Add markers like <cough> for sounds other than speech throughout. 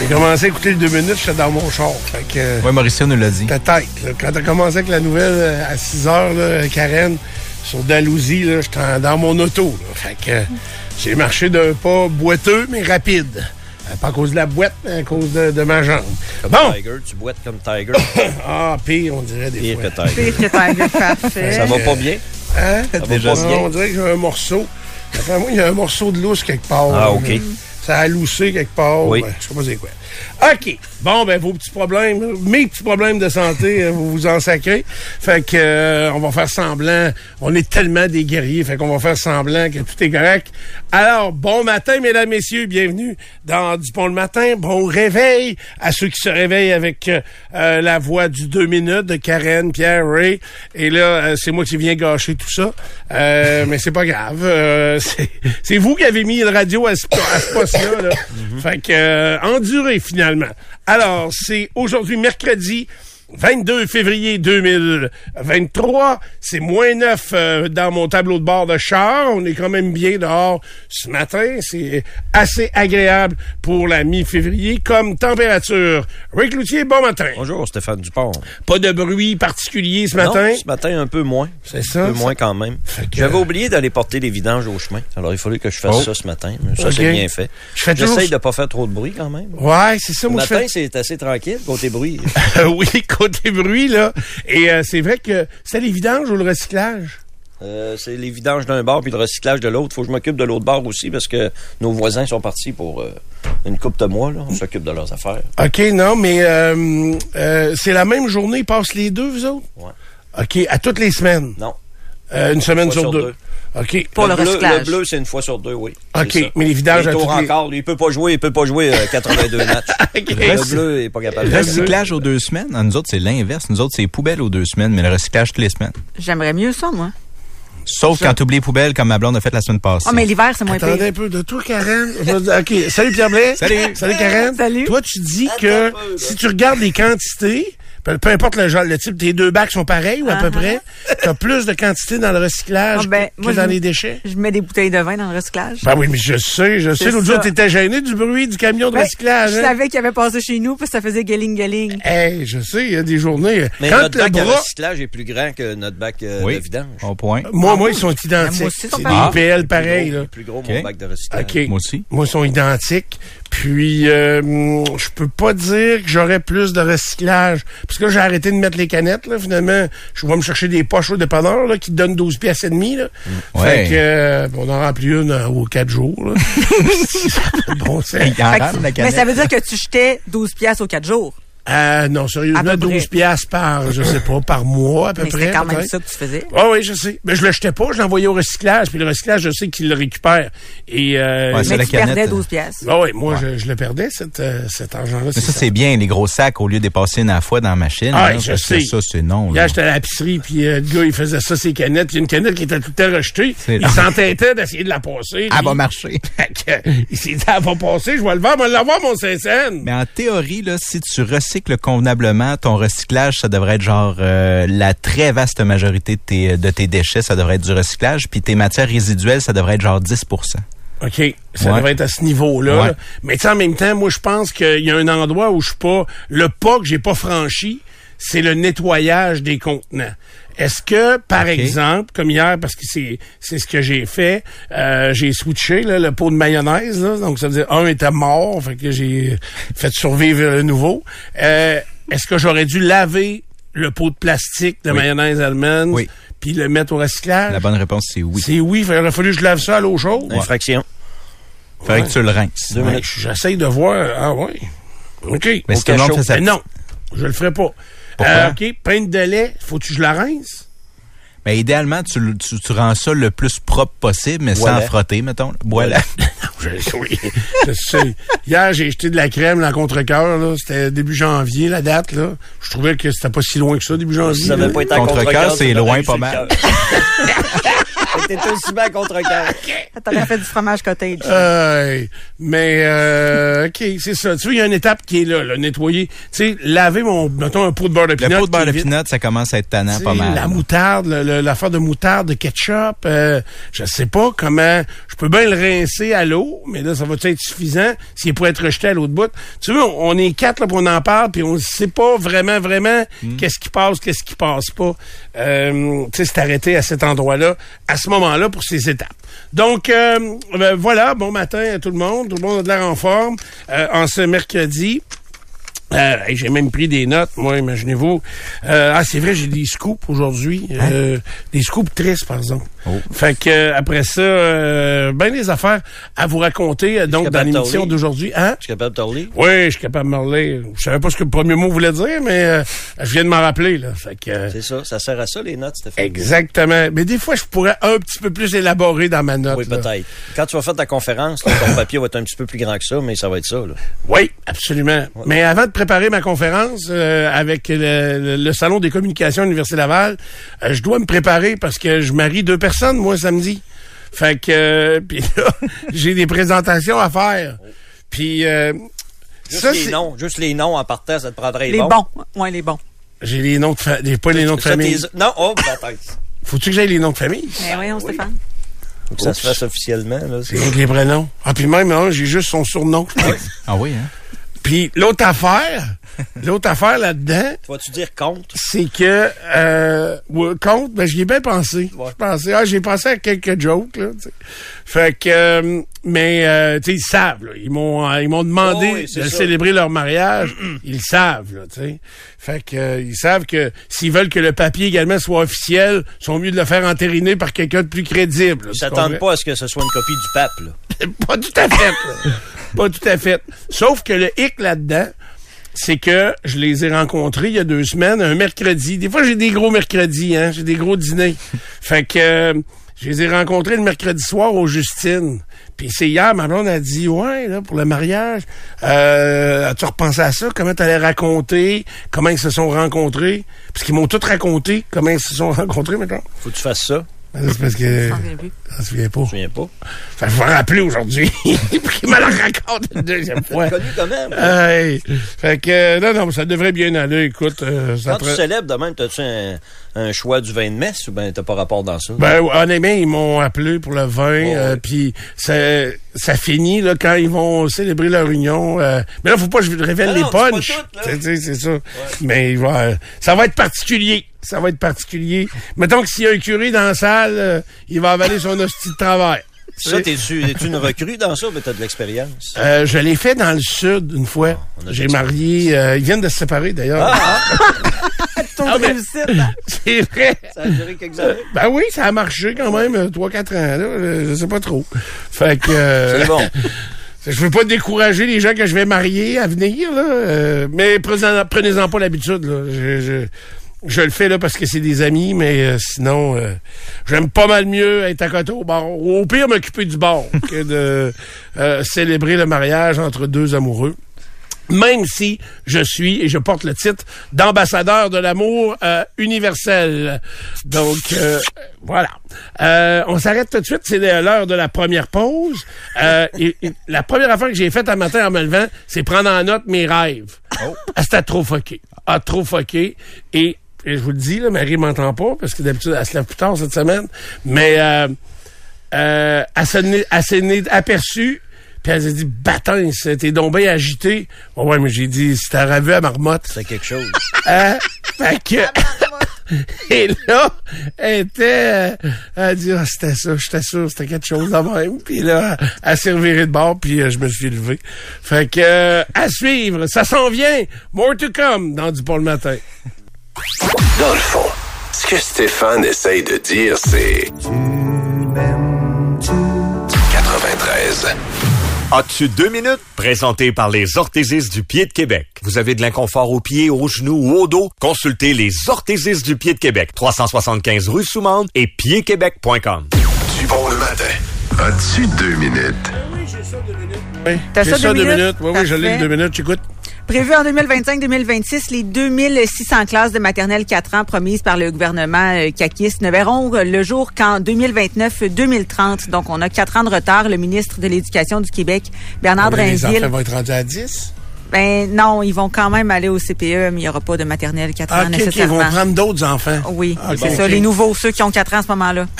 J'ai commencé à écouter le deux minutes, j'étais dans mon char. Fait que, euh, Oui, Mauricio nous l'a dit. peut-être. Quand t'as commencé avec la nouvelle euh, à 6 heures, là, Karen, sur Dalhousie, là, j'étais dans mon auto. là. Fait que euh, j'ai marché d'un pas boiteux, mais rapide. Pas à cause de la boîte, mais à cause de, de ma jambe. Comme Bon! Tiger, tu boites comme Tiger. <coughs> Ah, pire, on dirait des Pire fois. que Tiger. Pire que Tiger, <laughs> parfait. Ça va pas bien? Hein? Ça va Déjà pas bien? on dirait que j'ai un morceau. Après moi, il y a un morceau de lousse quelque part. Ah, là. Ça a loussé quelque part. Oui. Ben, je sais pas c'est quoi. OK. Bon, ben, vos petits problèmes, mes petits problèmes de santé, euh, vous vous en sacrez. Fait que, euh, on va faire semblant. On est tellement des guerriers. Fait qu'on va faire semblant que tout est correct. Alors, bon matin, mesdames, messieurs. Bienvenue dans Dupont le matin. Bon réveil à ceux qui se réveillent avec euh, euh, la voix du deux minutes de Karen, Pierre, Ray. Et là, euh, c'est moi qui viens gâcher tout ça. Euh, mais c'est pas grave. Euh, c'est- vous qui avez mis le radio à ce, à ce poste-là. Là. <laughs> Fait que, endurez finalement. Alors, c'est aujourd'hui mercredi. 22 février 2023, c'est moins 9 euh, dans mon tableau de bord de char. On est quand même bien dehors ce matin. C'est assez agréable pour la mi-février comme température. Rick Loutier, bon matin. Bonjour, Stéphane Dupont. Pas de bruit particulier ce matin? Non, ce matin, un peu moins. C'est ça? Un peu moins quand même. Que- J'avais oublié d'aller porter les vidanges au chemin. Alors, il fallait que je fasse Oh. ça ce matin. Ça, c'est bien fait. Je fais toujours- J'essaye de pas faire trop de bruit quand même. Ouais, c'est ça. Le je matin, fais... c'est assez tranquille, côté bruit. <laughs> oui, côté bruit, là. Et euh, c'est vrai que c'est les vidanges ou le recyclage? Euh, c'est les vidanges d'un bord puis le recyclage de l'autre. Faut que je m'occupe de l'autre bord aussi parce que nos voisins sont partis pour euh, une coupe de mois. Là. On s'occupe de leurs affaires. OK, non, mais euh, c'est la même journée, ils passent les deux, vous autres? Ouais. OK, à toutes les semaines? Non. Euh, une semaine Une sur, sur deux. OK. Pour le bleu, recyclage. Le bleu, c'est une fois sur deux, oui. OK, mais les vidanges Les à toutes les- encore, lui, il peut pas jouer, il peut pas jouer euh, 82 <laughs> matchs. OK. Le bleu est pas capable de jouer. Recyclage aux deux semaines? Ah, nous autres, c'est l'inverse. Nous autres, c'est poubelle aux deux semaines, mais le recyclage toutes les semaines. J'aimerais mieux ça, moi. Sauf quand tu oublies les poubelles, comme ma blonde a fait la semaine passée. Ah, mais l'hiver, c'est moins Attendez pire. un peu de toi, Karen. OK, salut Pierre Blais. Salut. Salut Karen. Salut. Toi, tu dis que si tu regardes les quantités, peu, peu importe le genre, le type, tes deux bacs sont pareils ou à peu près, tu as plus de quantité dans le recyclage Ah, ben, que moi, dans je- les déchets? Je mets des bouteilles de vin dans le recyclage. Ben oui, mais je sais, je sais. L'autre jour, t'étais gêné du bruit du camion de Ben, recyclage. Je hein? savais qu'il avait passé chez nous, puis ça faisait galing-galing. Hey, je sais, il y a des journées. Mais quand notre le bac à bras, recyclage est plus grand que notre bac euh, oui, de vidange. au point. moi, moi, ils sont identiques. moi aussi, ils sont C'est pareils. des IPL Plus pareils, gros- là. est plus gros, mon bac de recyclage. Moi aussi. Moi, ils sont identiques. Puis, euh, je peux pas dire que j'aurais plus de recyclage. Parce que j'ai arrêté de mettre les canettes, là. Finalement, je vais me chercher des poches au dépanneur, là, qui te donnent 12 pièces et demi, là. Ouais. Fait que, euh, on en remplit une euh, aux 4 jours, là. <laughs> <laughs> bon la mais ça veut dire que tu jetais 12 piastres aux 4 jours. Euh, non, sérieusement, peu 12 près. piastres par, je sais pas, par mois, à peu Mais près. c'était quand même ça que tu faisais. Ah oui, je sais. Mais je le jetais pas, je l'envoyais au recyclage. Puis le recyclage, je sais qu'il le récupère. Et euh, Ouais, c'est Mais la tu canette, perdais euh, 12 piastres. ah oui, moi, Je, je le perdais, cet, euh, cet argent-là. Mais ça, ça. c'est bien, les gros sacs, au lieu de les passer une à la fois dans la machine. Ah, là, je sais. Ça, c'est non. Là. j'étais à l'épicerie, puis euh, le gars, il faisait ça, ses canettes. Puis il y a une canette qui était tout le temps rejetée. C'est- Il s'entêtait d'essayer de la passer. Elle va marcher. <laughs> Il s'est dit, elle va passer, je vais le vendre, je vais l'avoir, mon 500. Mais en théorie, là, si tu recycles convenablement, ton recyclage, ça devrait être genre euh, la très vaste majorité de tes, de tes déchets, ça devrait être du recyclage, puis tes matières résiduelles, ça devrait être genre 10% OK, ça Ouais. devrait être à ce niveau-là. Ouais. Mais tu sais, en même temps, moi, je pense qu'il y a un endroit où je suis pas... Le pas que j'ai pas franchi, c'est le nettoyage des contenants. Est-ce que, par exemple, comme hier, parce que c'est c'est ce que j'ai fait, euh, j'ai switché là, le pot de mayonnaise, là, donc ça veut dire un était mort, fait que j'ai fait survivre le nouveau. Euh, Est-ce que j'aurais dû laver le pot de plastique de Oui. mayonnaise allemande, Oui. puis le mettre au recyclage? La bonne réponse, c'est oui. C'est oui, il aurait fallu que je lave ça à l'eau chaude. Infraction. Faudrait que tu le rinces. Ouais. J'essaye de voir. Ah ouais. OK. Mais cachot. fait ça. Mais non, je le ferai pas. Pourquoi? Euh, OK, pinte de lait, faut-tu que je la rince? Ben, idéalement, tu, tu, tu rends ça le plus propre possible, mais Voilà. sans frotter, mettons. Voilà. <laughs> Je, oui, je sais. Hier, j'ai jeté de la crème, la contre-cœur. C'était début janvier, la date, là. Je trouvais que c'était pas si loin que ça, début janvier. Ça là. pas été Contre-cœur, c'est loin pas mal. <laughs> le cœur. T'étais aussi bien à contre-cœur. T'aurais fait du fromage cottage. Euh, mais euh, OK, c'est ça. Tu vois, il y a une étape qui est là, là nettoyer. Tu sais, laver mon, mettons, un pot de beurre de Le pinot. pot de beurre de pinot, ça commence à être tannant pas mal. La moutarde, le- le- l'affaire de moutarde, de ketchup, euh, je sais pas comment. Je peux bien le rincer à l'eau, mais là, ça va être suffisant s'il pourrait être rejeté à l'autre bout? Tu vois, on, on est quatre là, puis on en parle, puis on sait pas vraiment, vraiment Hmm. qu'est-ce qui passe, qu'est-ce qui passe pas. Euh, tu sais, c'est arrêté à cet endroit-là, à ce moment-là, pour ces étapes. Donc, euh, ben, voilà, bon matin à tout le monde. Tout le monde a de l'air en forme euh, en ce mercredi. Euh, j'ai même pris des notes, moi, imaginez-vous. Euh, ah, c'est vrai, j'ai des scoops aujourd'hui. Euh, des scoops tristes, par exemple. Fait que euh, après ça, euh, ben des affaires à vous raconter euh, donc dans l'émission d'aujourd'hui. Hein? Tu es capable de te relire? Oui, je suis capable de me relire. Je savais pas ce que le premier mot voulait dire, mais euh, je viens de m'en rappeler. Là. Fait que, euh, C'est ça. Ça sert à ça, les notes, Stéphane? exactement. Mais des fois, je pourrais un petit peu plus élaborer dans ma note. Oui, peut-être. Quand tu vas faire ta conférence, là, ton <laughs> papier va être un petit peu plus grand que ça, mais ça va être ça. Là. Oui, absolument. Mais avant de préparer ma conférence euh, avec le, le- Salon des communications à l'Université Laval, je dois me préparer parce que je marie deux personnes, moi, samedi. Fait que, euh, <laughs> puis là, j'ai des présentations à faire. Puis, euh, Juste ça, les noms. Juste les noms en partant, ça te prendrait Les bons. Ouais, les bons. j'ai les noms de famille, pas les noms de famille. Non, oh, peut-être. Faut-tu que j'aille les noms de famille? Mais voyons, Stéphane. Faut que ça se fasse officiellement. Là, C'est les prénoms. Ah, puis même, hein, j'ai juste son surnom. pense. Ah oui, hein? Puis l'autre affaire, <laughs> l'autre affaire là-dedans, Vas-tu dire compte? c'est que euh, ouais, compte, ben j'y ai bien pensé. Ouais. Je pensais, ah, j'ai pensé à quelques jokes là. Fait que, euh, mais euh, tu sais, ils savent. Là, ils m'ont, euh, ils m'ont demandé Oh oui, de ça. célébrer leur mariage. <clears throat> ils le savent là, tu sais. Fait que euh, ils savent que s'ils veulent que le papier également soit officiel, ils sont mieux de le faire entériner par quelqu'un de plus crédible. là, Ils s'attendent pas à ce que ce soit une copie du pape. Là. <laughs> pas tout à fait. <laughs> pas tout à fait. Sauf que le hic là-dedans, c'est que je les ai rencontrés il y a deux semaines, un mercredi. Des fois, j'ai des gros mercredis, hein. J'ai des gros dîners. fait que euh, je les ai rencontrés le mercredi soir au Justine. Puis c'est hier, ma blonde a dit, ouais, là, pour le mariage, euh, as-tu repensé à ça? Comment t'allais raconter? Comment ils se sont rencontrés? Parce qu'ils m'ont tout raconté, comment ils se sont <laughs> rencontrés, maintenant. Faut que tu fasses ça. C'est parce que... J'en reviens plus. Ça se souvient pas. Je me souviens pas. Fait que je vais rappeler aujourd'hui. <laughs> Puis il me le raconte une deuxième fois. Connu quand même. Hey. Fait que, euh, non, non, ça devrait bien aller. Écoute, euh, ça Quand tu prend- célèbres de même, t'as-tu un, un choix du vin de messe ou ben t'as pas rapport dans ça? Ben, honnêtement, ils m'ont appelé pour le vin, Oh, euh, oui. puis ça, ça finit là quand ils vont célébrer leur union. euh, mais là, faut pas que je révèle Ah les punchs. Tu c'est ça. Mais il va, euh, ça va être particulier. Ça va être particulier. Mettons que s'il y a un curé dans la salle, euh, il va avaler son hostie de travail. Ça, t'es-tu es-tu une recrue dans ça ou ben t'as de l'expérience? Euh, je l'ai fait dans le sud une fois. Ah, J'ai marié. euh, ils viennent de se séparer d'ailleurs. Ah, <laughs> mais- réussite, là. <laughs> C'est vrai. Ça a duré quelques années. Ben oui, ça a marché quand même, euh, 3-4 ans, là, je sais pas trop. Fait que... euh, C'est bon. <laughs> je veux pas décourager les gens que je vais marier à venir, là, euh, mais prenez-en prenez-en pas l'habitude, là. Je, je, je le fais là parce que c'est des amis, mais euh, sinon, euh, j'aime pas mal mieux être à côté au bar. Ou au pire, m'occuper du bar <laughs> que de euh, célébrer le mariage entre deux amoureux même si je suis et je porte le titre d'ambassadeur de l'amour euh, universel. Donc euh, voilà. Euh, on s'arrête tout de suite. C'est l'heure de la première pause. Euh, et- et la première affaire que j'ai faite un matin en me levant, c'est prendre en note mes rêves. Ah, C'était trop foqué. Ah, trop foqué. Et, et je vous le dis, là, Marie m'entend pas parce que d'habitude, elle se lève plus tard cette semaine. Mais euh, euh, elle s'en est- elle s'en est aperçue, puis elle s'est dit, bâtin, t'es donc bien agité. Ouais, ouais, mais j'ai dit, si t'as revu à marmotte. C'est quelque chose. <laughs> Hein? Fait que... <laughs> Et là, elle était... euh, Elle a dit, ah, c'était ça, j'étais sûr, c'était quelque chose de même. Puis là, elle s'est revirée de bord, puis euh, je me suis levé. Fait que, euh, à suivre, ça s'en vient. More to come dans Du Pont le matin. Dans le fond, ce que Stéphane essaye de dire, c'est... 93. As-tu deux minutes? Présenté par les orthésistes du pied de Québec. Vous avez de l'inconfort aux pieds, aux genoux ou au dos? Consultez les orthésistes du pied de Québec. 375 rue Soumande et piedquebec.com. Du bon le matin. As-tu deux minutes? Oui, T'as j'ai ça, ça deux deux minutes? minutes. Oui, oui, je l'ai deux minutes, j'écoute. Prévu en 2025-2026, les 2600 classes de maternelle 4 ans promises par le gouvernement euh, caquiste ne verront le jour qu'en 2029-2030. Donc, on a quatre ans de retard. Le ministre de l'Éducation du Québec, Bernard Les Drinville, enfants vont être rendus à 10. Ben non, ils vont quand même aller au CPE, mais il n'y aura pas de maternelle 4 Ah, ans OK, OK, ils nécessairement. vont prendre d'autres enfants. Oui, Ah, c'est ça, les nouveaux, ceux qui ont 4 ans à ce moment-là. <laughs>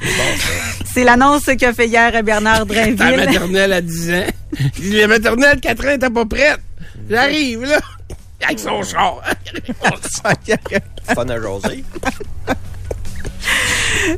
<laughs> C'est l'annonce qu'a fait hier Bernard <laughs> Ta Drinville. maternelle à 10 ans. La maternelle 4 ans, t'es pas prête. J'arrive, là. Avec son char. Fun à jaser.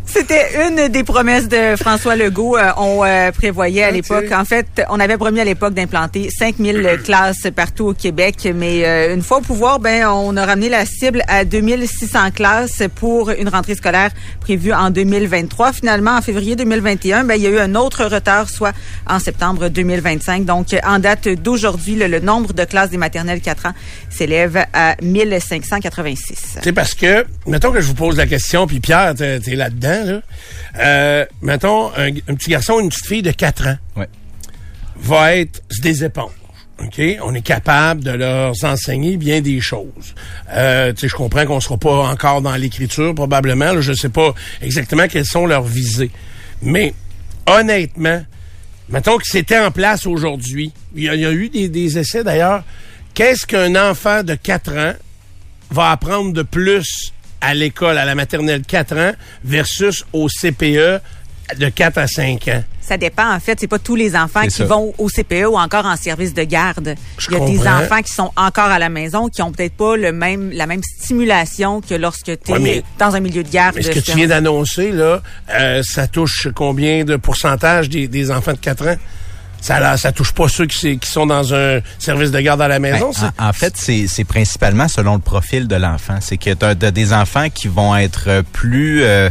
C'était une des promesses de François Legault. Euh, on euh, prévoyait à l'époque, en fait, on avait promis à l'époque d'implanter 5000 <clears throat> classes partout au Québec, mais euh, une fois au pouvoir, ben on a ramené la cible à 2600 classes pour une rentrée scolaire prévue en 2023. Finalement, en février 2021, ben il y a eu un autre retard, soit en septembre 2025. Donc, en date d'aujourd'hui, le, le nombre de classes des maternelles 4 ans s'élève à 1586. C'est parce que, mettons que je vous pose la question, puis Pierre, t'es t'es là-dedans, là. Euh, mettons, un, un petit garçon ou une petite fille de 4 ans Ouais. va être des éponges. OK? On est capable de leur enseigner bien des choses. Euh, je comprends qu'on sera pas encore dans l'écriture, probablement. là. je sais pas exactement quelles sont leurs visées. Mais, honnêtement, mettons que c'était en place aujourd'hui. Il y, a, il y a eu des, des essais, d'ailleurs. Qu'est-ce qu'un enfant de 4 ans va apprendre de plus à l'école, à la maternelle 4 ans, versus au CPE de 4 à 5 ans? Ça dépend, en fait. C'est pas tous les enfants qui ça. vont au CPE ou encore en service de garde. Je Il y a des enfants qui sont encore à la maison, qui ont peut-être pas le même, la même stimulation que lorsque tu es Ouais, mais- dans un milieu de garde. Mais ce que tu viens d'annoncer, là, euh, ça touche combien de pourcentage des, des enfants de 4 ans? Ça, là, ça touche pas ceux qui, sont dans un service de garde à la Ben, maison, en, en fait, c'est principalement selon le profil de l'enfant. C'est que tu as, des enfants qui vont être euh, plus euh,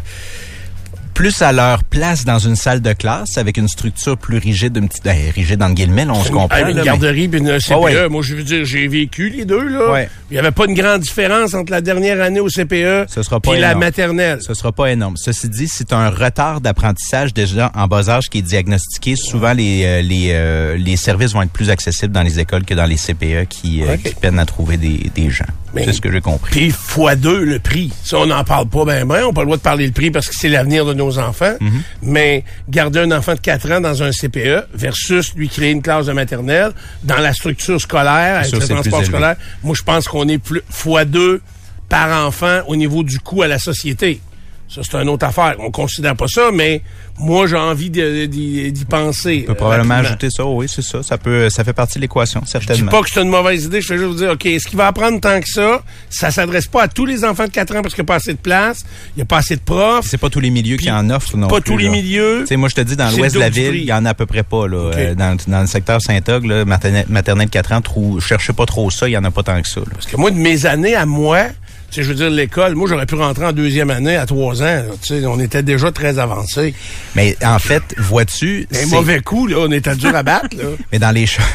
plus à leur place dans une salle de classe avec une structure plus rigide, une petite ben, rigide dans guillemets, là, on se comprend. Là, une mais- garderie puis une CPE. Ah ouais. Moi, je veux dire, j'ai vécu les deux, là. Ouais. Il y avait pas une grande différence entre la dernière année au CPE Ce sera pas puis la maternelle. Ce sera pas énorme. Ceci dit, c'est un retard d'apprentissage déjà en bas âge qui est diagnostiqué. Souvent, les, euh, les, euh, les services vont être plus accessibles dans les écoles que dans les CPE qui, euh, qui peinent à trouver des, des gens. Mais- C'est ce que j'ai compris. Puis fois deux le prix. Ça, on n'en parle pas ben ben. On n'a pas le droit de parler le prix parce que c'est l'avenir de nos enfants. Mhm. Mais garder un enfant de 4 ans dans un CPE versus lui créer une classe de maternelle dans la structure scolaire, avec sûr, le transport scolaire, moi, je pense qu'on est plus fois deux par enfant au niveau du coût à la société. Ça, c'est une autre affaire. On considère pas ça, mais moi, j'ai envie d'y penser. On peut probablement rapidement. ajouter ça. Oui, c'est ça. Ça peut, ça fait partie de l'équation, Je dis certainement. pas que c'est une mauvaise idée, je fais juste vous dire, OK, est-ce qu'il va apprendre tant que ça? Ça s'adresse pas à tous les enfants de 4 ans parce qu'il n'y a pas assez de place, il n'y a pas assez de profs. C'est pas tous les milieux qui en offrent non pas plus, tous les là. milieux. Tu sais, moi, je te dis, dans l'ouest de la ville, il y en a à peu près pas. Là. Euh, dans, dans le secteur Saint-Og, maternelle, maternelle 4 ans, trou, cherchez pas trop ça, il y en a pas tant que ça. là. Parce que moi, de mes années à moi, je veux dire, l'école, moi, j'aurais pu rentrer en deuxième année à 3 ans. sais, on était déjà très avancés. Mais en fait, vois-tu... Un mauvais coup, là, on était dur à battre, là. <laughs> Mais dans les choses... <laughs>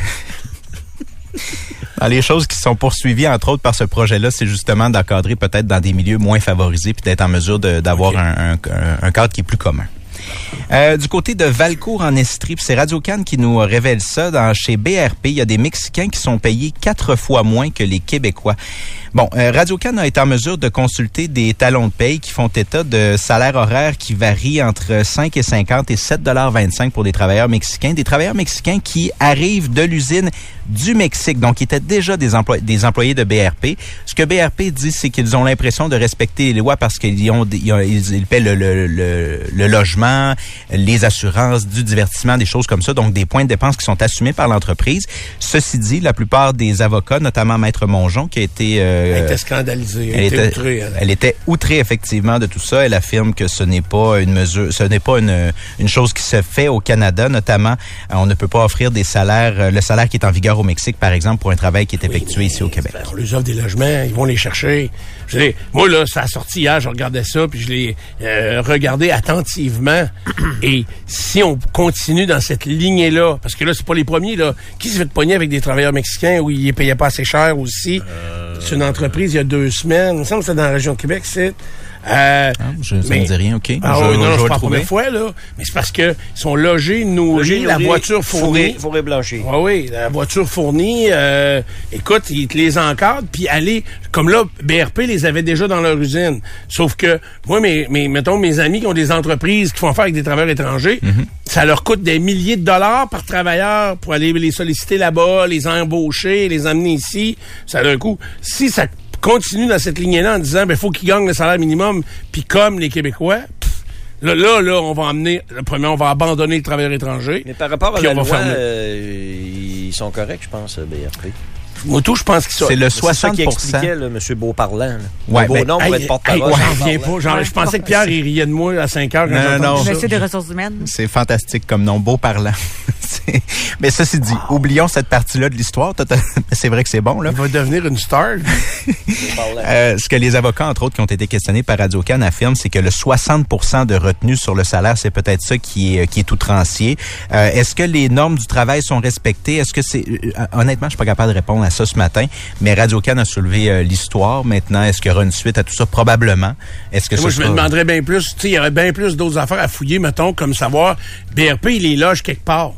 Dans les choses qui sont poursuivies, entre autres, par ce projet-là, c'est justement d'encadrer peut-être dans des milieux moins favorisés puis d'être en mesure d'avoir un, un- un cadre qui est plus commun. Euh, du côté de Valcourt en Estrie, puis c'est Radio Cannes qui nous révèle ça. Dans, chez BRP, il y a des Mexicains qui sont payés quatre fois moins que les Québécois. Bon, euh, Radio Cannes a été en mesure de consulter des talons de paye qui font état de salaires horaires qui varient entre 5 et 50 et 7,25 pour des travailleurs mexicains. Des travailleurs mexicains qui arrivent de l'usine du Mexique, donc qui étaient déjà des, des employés de BRP. Ce que BRP dit, c'est qu'ils ont l'impression de respecter les lois parce qu'ils ont, ont- ils- ils paient le, le- le- logement, les assurances, du divertissement, des choses comme ça, donc des points de dépenses qui sont assumés par l'entreprise. Ceci dit, la plupart des avocats, notamment Maître Mongeon, qui a été euh, Elle était scandalisée. Elle, elle était était, outrée, elle. elle était outrée effectivement de tout ça. Elle affirme que ce n'est pas une mesure, ce n'est pas une, une chose qui se fait au Canada, notamment. euh, on ne peut pas offrir des salaires, euh, le salaire qui est en vigueur au Mexique, par exemple, pour un travail qui est effectué ici au Québec. Ben, on les offre des logements, ils vont les chercher. Je dis, moi, là, ça a sorti hier, je regardais ça, puis je l'ai euh, regardé attentivement. <clears throat> Et si on continue dans cette lignée-là, parce que là, c'est pas les premiers, là, qui se fait pogner avec des travailleurs mexicains où ils ne payaient pas assez cher aussi? C'est une entreprise il y a deux semaines. Il me semble que c'est dans la région de Québec, c'est. Euh, Ah, je, ça mais- me dit rien, OK. Ah je, oui, je non, c'est le pas première fois, là. Mais c'est parce que ils sont logés, nourris, la voiture fournie. Fourré, fourré blanchi. Oui, oui, la voiture fournie, euh, écoute, ils te les encadrent, puis aller, comme là, BRP les avait déjà dans leur usine. Sauf que, moi, mes, mes, mettons, mes amis qui ont des entreprises qui font affaire avec des travailleurs étrangers, ça leur coûte des milliers de dollars par travailleur pour aller les solliciter là-bas, les embaucher, les amener ici. Ça a un coût. Si ça continue dans cette lignée-là en disant, ben, faut qu'ils gagnent le salaire minimum, puis comme les Québécois, Là, là, là, on va amener, le premier, on va abandonner le travailleur étranger. Mais par rapport à la loi, euh, ils sont corrects, je pense, euh, BRP. Moi, tout, je pense qu'ils sont. C'est le C'est ça 60 qui expliquait, là, M. Beauparlant. là. Ouais, Un beau ben, nom pour Hey, être hey, porte-parole. ouais, pas. Genre, je pensais que Pierre, il riait de moi à 5 heures Non, non. Monsieur des ressources humaines. C'est fantastique comme nom, beau parlant. <laughs> C'est- Mais ceci dit, oublions cette partie-là de l'histoire. C'est vrai que c'est bon, là. Il va devenir une star. <laughs> Euh, ce que les avocats, entre autres, qui ont été questionnés par Radio Can affirment, c'est que le 60% de retenue sur le salaire, c'est peut-être ça qui est, qui est outrancier. Euh, Est-ce que les normes du travail sont respectées? Est-ce que c'est... euh, honnêtement, je suis pas capable de répondre à ça ce matin, mais Radio Can a soulevé euh, l'histoire. Maintenant, est-ce qu'il y aura une suite à tout ça? Probablement. Est-ce que Moi, je me demanderais bien plus. Tu sais, il y aurait bien plus d'autres affaires à fouiller, mettons, comme savoir, BRP, il les loge quelque part.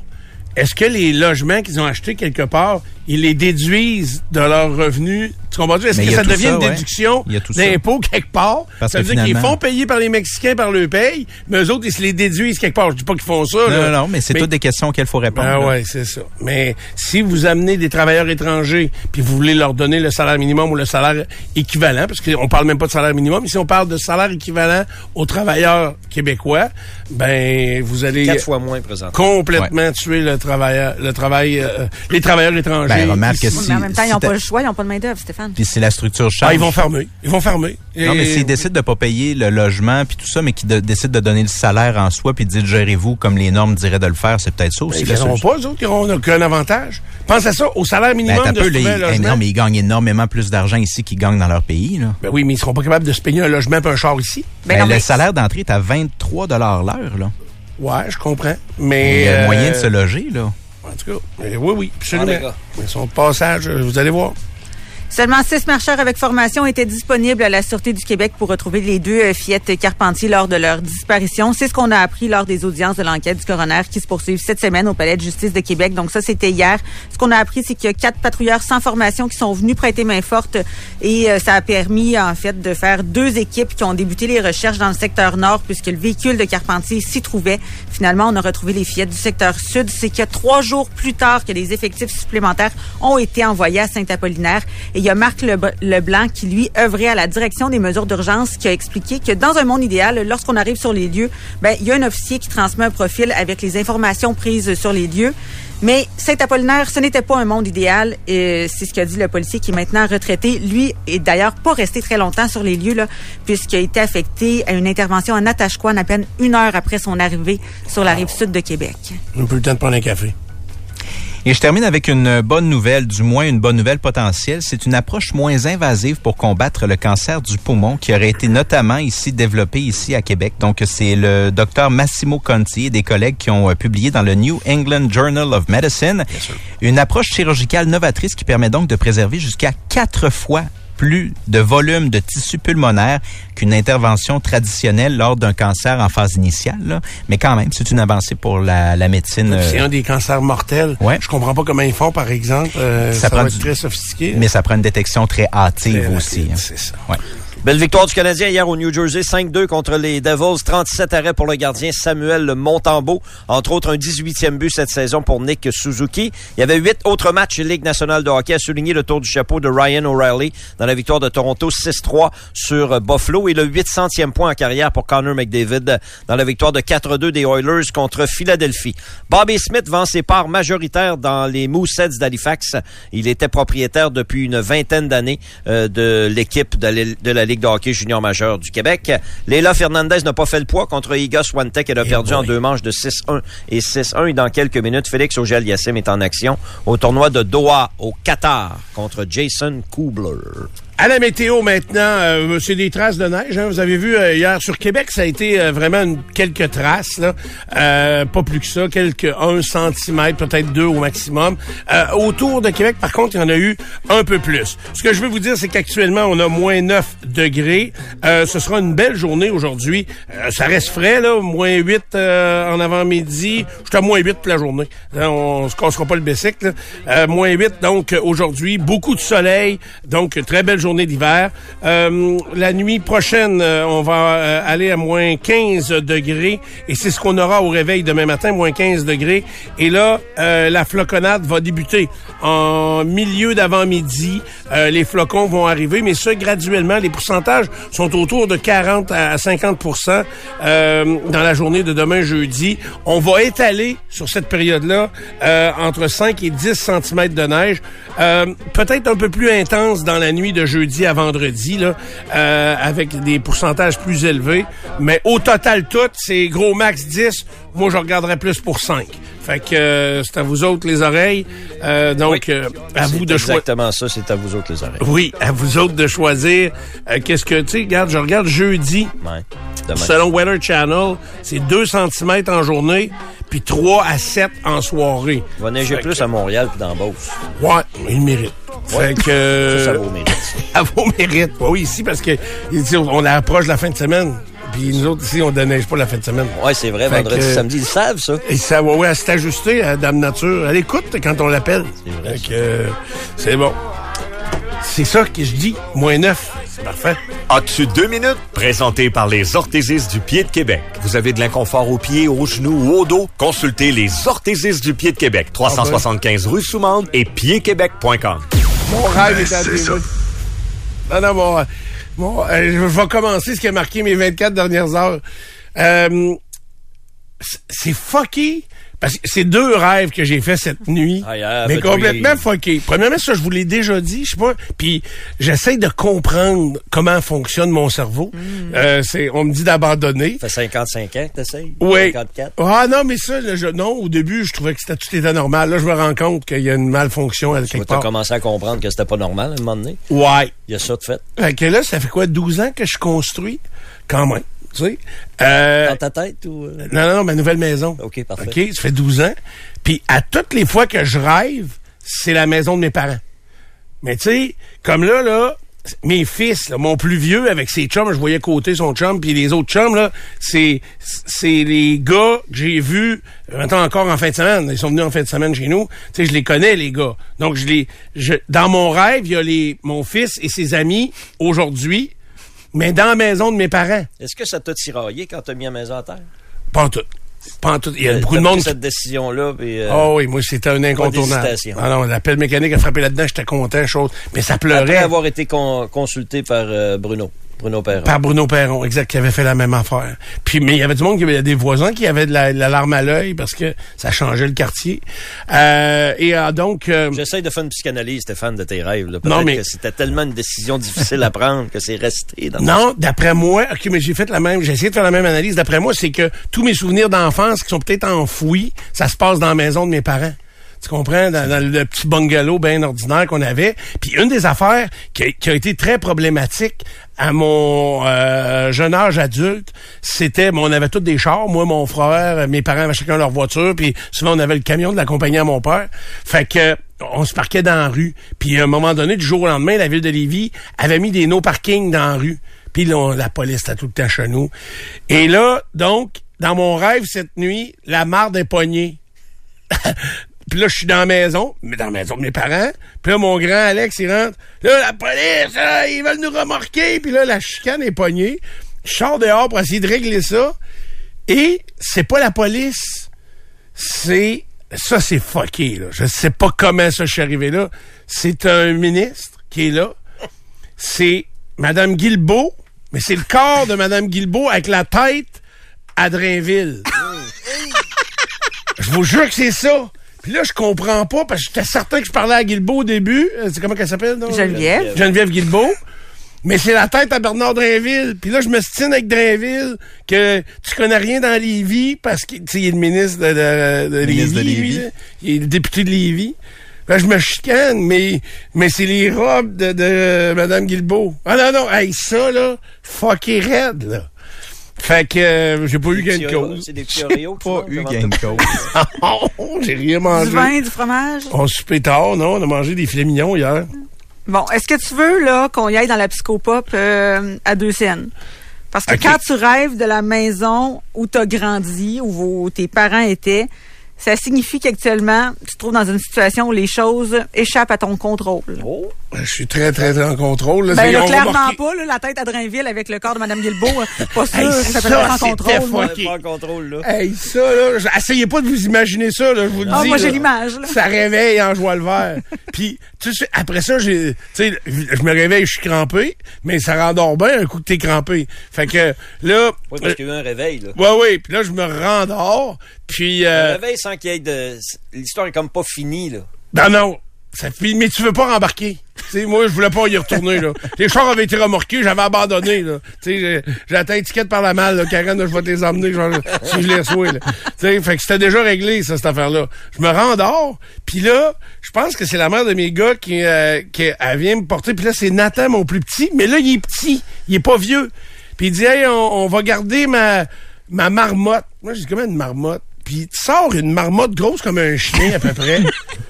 Est-ce que les logements qu'ils ont achetés quelque part, ils les déduisent de leurs revenus? Tu comprends? Est-ce que ça devient ça, une ouais. déduction ça. d'impôt quelque part? Parce ça veut que dire qu'ils font payer par les Mexicains par le paye, mais eux autres, ils se les déduisent quelque part. Je dis pas qu'ils font ça. Non, là. non, non, mais c'est toutes des questions auxquelles il faut répondre. Ah ouais, c'est ça. Mais si vous amenez des travailleurs étrangers, puis vous voulez leur donner le salaire minimum ou le salaire équivalent, parce qu'on parle même pas de salaire minimum, ici on parle de salaire équivalent aux travailleurs québécois, ben vous allez Quatre fois moins présentement. complètement tuer le travailleur, le travail, euh, les travailleurs étrangers. Ben, remarque que ici. Si- mais en même temps, ils si n'ont t'as- pas le choix, ils n'ont pas de main-d'œuvre, Stéphane. Puis si la structure change... Ah, ils vont fermer. Ils vont fermer. Non, mais Et- s'ils décident de pas payer le logement puis tout ça, mais qu'ils de- décident de donner le salaire en soi puis de dire gérez-vous comme les normes diraient de le faire, c'est peut-être ça aussi. Ben, ils n'auront pas, eux autres, ils n'auront aucun avantage. Pense à ça, au salaire Ben, minimum t'as de peu, trouver un ils- logement. non, mais ils gagnent énormément plus d'argent ici qu'ils gagnent dans leur pays. Là. Ben oui, mais ils seront pas capables de se payer un logement et un char ici. Ben Ben, non, le mais- salaire d'entrée est à 23 l'heure. Là. Ouais, je comprends. Il Mais y a euh, moyen de se loger. là. En tout cas, oui, oui, absolument. Ah. Mais son passage, euh, vous allez voir. Seulement six marcheurs avec formation étaient disponibles à la Sûreté du Québec pour retrouver les deux euh, fillettes Carpentier lors de leur disparition. C'est ce qu'on a appris lors des audiences de l'enquête du coroner qui se poursuivent cette semaine au Palais de justice de Québec. Donc ça, c'était hier. Ce qu'on a appris, c'est qu'il y a quatre patrouilleurs sans formation qui sont venus prêter main forte et euh, ça a permis, en fait, de faire deux équipes qui ont débuté les recherches dans le secteur nord puisque le véhicule de Carpentier s'y trouvait. Finalement, on a retrouvé les fillettes du secteur sud. C'est que trois jours plus tard que les effectifs supplémentaires ont été envoyés à Saint-Apollinaire. Et il y a Marc Leb- Leblanc qui, lui, œuvrait à la direction des mesures d'urgence, qui a expliqué que dans un monde idéal, lorsqu'on arrive sur les lieux, ben, il y a un officier qui transmet un profil avec les informations prises sur les lieux. Mais Saint-Apollinaire, ce n'était pas un monde idéal. Et c'est ce qu'a dit le policier qui est maintenant retraité. Lui est d'ailleurs pas resté très longtemps sur les lieux, là, puisqu'il a été affecté à une intervention en Natashquan à peine une heure après son arrivée sur la rive sud de Québec. On plus le temps de prendre un café. Et je termine avec une bonne nouvelle, du moins une bonne nouvelle potentielle. C'est une approche moins invasive pour combattre le cancer du poumon qui aurait été notamment ici développé ici à Québec. Donc c'est le docteur Massimo Conti et des collègues qui ont euh, publié dans le New England Journal of Medicine une approche chirurgicale novatrice qui permet donc de préserver jusqu'à quatre fois plus de volume de tissu pulmonaire qu'une intervention traditionnelle lors d'un cancer en phase initiale. là. Mais quand même, c'est une avancée pour la, la médecine. euh, C'est un des cancers mortels. Ouais. Je comprends pas comment ils font, par exemple. Euh, Ça ça prend va du- très sophistiqué. mais ça prend une détection très hâtive aussi. hein. C'est ça. Ouais. Belle victoire du Canadien hier au New Jersey, 5-2 contre les Devils, 37 arrêts pour le gardien Samuel Montembeau, entre autres un 18e but cette saison pour Nick Suzuki. Il y avait huit autres matchs Ligue nationale de hockey à souligner le tour du chapeau de Ryan O'Reilly dans la victoire de Toronto 6-3 sur Buffalo et le 800e point en carrière pour Connor McDavid dans la victoire de 4-2 des Oilers contre Philadelphie. Bobby Smith vend ses parts majoritaires dans les Mooseheads d'Halifax. Il était propriétaire depuis une vingtaine d'années euh, de l'équipe de la Ligue de hockey junior majeur du Québec. Léla Fernandez n'a pas fait le poids contre Iga Swantek. Elle a perdu en deux manches de 6-1 et 6-1. Et dans quelques minutes, Félix Auger-Aliassime est en action au tournoi de Doha, au Qatar, contre Jason Kubler. À la météo maintenant, euh, c'est des traces de neige. Hein. Vous avez vu euh, hier sur Québec, ça a été euh, vraiment quelques traces, là. pas plus que ça, quelques 1 cm, peut-être deux au maximum. autour de Québec, par contre, il y en a eu un peu plus. Ce que je veux vous dire, c'est qu'actuellement, on a moins 9 degrés. ce sera une belle journée aujourd'hui. ça reste frais, là, moins 8 en avant-midi. Jusqu'à moins 8 toute la journée. on se cassera pas le bicycle. moins 8, donc, aujourd'hui. Beaucoup de soleil, donc très belle journée journée d'hiver. Euh, la nuit prochaine, euh, on va euh, aller à moins 15 degrés et c'est ce qu'on aura au réveil demain matin, moins 15 degrés. Et là, la floconnade va débuter en milieu d'avant-midi. les flocons vont arriver, mais ça graduellement. Les pourcentages sont autour de 40 à 50 dans la journée de demain jeudi. On va étaler sur cette période-là entre 5 et 10 cm de neige, peut-être un peu plus intense dans la nuit de jeudi jeudi à vendredi, là, euh, avec des pourcentages plus élevés. Mais au total, tout, c'est gros max 10. Moi, je regarderais plus pour 5. Fait que euh, c'est à vous autres les oreilles. Euh, donc, à vous de choisir. Exactement ça, c'est à vous autres les oreilles. Oui, à vous autres de choisir. Qu'est-ce que, tu sais, regarde, je regarde jeudi. Selon Weather Channel, c'est 2 cm en journée, puis 3 à 7 en soirée. Il va neiger plus à Montréal que dans Beauce. Ouais, il mérite. Fait que... Ça, ça vaut mérite. Ça <laughs> vaut mérite. Oui, ici, parce que on approche la fin de semaine. Puis nous autres, ici, on ne neige pas la fin de semaine. Oui, c'est vrai, vendredi, samedi, ils savent ça. Ils savent, oui, elle s'est ajustée à Dame Nature. Elle écoute quand on l'appelle. C'est vrai. Fait que, c'est bon. C'est ça que je dis, moins neuf. C'est parfait. As-tu deux minutes? Présenté par les orthésistes du pied de Québec. Vous avez de l'inconfort aux pieds, aux genoux ou au dos? Consultez les orthésistes du pied de Québec. 375 rue Soumande et piedquebec.com. Mon rêve est à ça. Non, non, bon, bon euh, je vais commencer ce qui a marqué mes 24 dernières heures. Euh, c'est fucké parce que c'est deux rêves que j'ai fait cette nuit, ah, mais complètement fucké. Premièrement, ça, je vous l'ai déjà dit, je sais pas. Puis j'essaie de comprendre comment fonctionne mon cerveau. Hmm. Euh, c'est, on me dit d'abandonner. Ça fait 55 ans que t'essayes? Oui. 54. Ah non, mais ça, je, non, au début, je trouvais que c'était tout était normal. Là, je me rends compte qu'il y a une malfonction à quelque part. Tu as commencé à comprendre que c'était pas normal à un moment donné? Ouais. Il y a ça de fait. Fait que là, ça fait quoi, 12 ans que je construis? Quand même. Euh, Dans ta tête ou... Euh? Non, non, ma nouvelle maison. OK, parfait. OK, ça fait 12 ans. Puis à toutes les fois que je rêve, c'est la maison de mes parents. Mais tu sais, comme là, là, mes fils, mon plus vieux avec ses chums, je voyais côté son chum, puis les autres chums, là, c'est c'est les gars que j'ai vus, maintenant encore en fin de semaine. Ils sont venus en fin de semaine chez nous. Tu sais, je les connais, les gars. Donc, je les... Je, dans mon rêve, il y a les, mon fils et ses amis aujourd'hui mais dans la maison de mes parents. Est-ce que ça t'a tiraillé quand t'as mis la maison à terre? Pas en tout. Pas en tout. Il y a euh, beaucoup de monde. cette décision-là. Euh, oh oui, moi, c'était un incontournable. Ah non, l'appel mécanique a frappé là-dedans, j'étais content, chose. Mais ça pleurait. Après avoir été consulté par euh, Bruno. Bruno Perron. Par Bruno Perron, exact, qui avait fait la même affaire. Puis, mais il y avait du monde, il y avait des voisins qui avaient de la, larme à l'œil parce que ça changeait le quartier. Euh, et euh, donc... Euh, J'essaie de faire une psychanalyse, Stéphane, de tes rêves. Non, mais... que c'était tellement une décision difficile à prendre que c'est resté dans Non, d'après moi, OK, mais j'ai fait la même, j'ai essayé de faire la même analyse. D'après moi, c'est que tous mes souvenirs d'enfance qui sont peut-être enfouis, ça se passe dans la maison de mes parents. Tu comprends? Dans, le petit bungalow bien ordinaire qu'on avait. Puis une des affaires qui a, été très problématique à mon euh, jeune âge adulte, c'était, on avait tous des chars, moi, mon frère, mes parents avaient chacun leur voiture, puis souvent on avait le camion de la compagnie à mon père. Fait que on se parquait dans la rue. Puis à un moment donné, du jour au lendemain, la ville de Lévis avait mis des no parking dans la rue. Puis là, la police était tout le temps chez nous. Et là, donc, dans mon rêve cette nuit, la marde est poignée. <laughs> Puis là, je suis dans la maison, mais dans la maison de mes parents. Puis là, mon grand Alex, il rentre. Là, la police, là, ils veulent nous remorquer. Puis là, la chicane est pognée. Je sors dehors pour essayer de régler ça. Et c'est pas la police. C'est... Ça, c'est fucké, là. Je sais pas comment ça je suis arrivé là. C'est un ministre qui est là. C'est Madame Guilbeault, mais c'est le corps de Madame Guilbeault avec la tête à Drainville. <laughs> je vous jure que c'est ça. Puis là, je comprends pas, parce que j'étais certain que je parlais à Guilbeault au début. Euh, C'est comment qu'elle s'appelle? non? Geneviève. Geneviève Guilbeault. Mais c'est la tête à Bernard Drainville. Puis là, je me stine avec Drainville que tu connais rien dans Lévis parce qu'il tu sais, il est le ministre de, de, de Ministre de Lévis, Lévis. lui, là. Il est le député de Lévis. Là, je me chicane, mais, mais c'est les robes de, de Mme Guilbeault. Ah non, non, hey, ça, là, fucké raide, là. Fait que euh, j'ai pas eu gain de cause. C'est des petits Oreos. Pas eu gain de cause. <laughs> J'ai rien Du mangé. vin, du fromage? On soupait tard, non? On a mangé des filets mignons hier. Bon, est-ce que tu veux là qu'on y aille dans la psychopop euh, à deux scènes? Parce que quand tu rêves de la maison où tu as grandi, où vos- tes parents étaient, ça signifie qu'actuellement, tu te trouves dans une situation où les choses échappent à ton contrôle. Oh, Je suis très, très, très en contrôle. Là. Ben là, clairement pas, là, la tête à Drainville avec le corps de Mme Guilbeault. euh, Pas sûr Hey, que ça peut ça, être en contrôle. pas en contrôle, là. Hey, ça, là, essayez pas de vous imaginer ça, là, je vous le Ah, dis. moi, j'ai l'image, là. Ça réveille en joie le vert. <laughs> Puis, tu sais, après ça, j'ai, tu sais, je me réveille, je suis crampé, mais ça rendort bien un coup que t'es crampé. Fait que, là, Oui, parce qu'il y a eu un réveil, là. ouais, ouais, puis là, je me rendors, puis, Un euh, réveil sans qu'il y ait de. L'histoire est comme pas finie, là. non, non, ça fait, mais tu veux pas rembarquer. Tu sais, moi, je voulais pas y retourner, là. <laughs> Les chars avaient été remorqués, j'avais abandonné, là. Tu sais, j'ai- atteint étiquette par la malle, là. Karen, je vais te les emmener, genre, <laughs> si je les reçois, là. Tu sais, fait que c'était déjà réglé, ça, cette affaire-là. Je me rends dehors, puis là, je pense que c'est la mère de mes gars qui, euh, qui elle vient me porter, puis là, c'est Nathan, mon plus petit, mais là, il est petit, il est pas vieux. Puis il dit, hey, on, on va garder ma, ma marmotte. Moi, j'ai dit, comment une marmotte? Puis tu sors une marmotte grosse comme un chien, à peu près.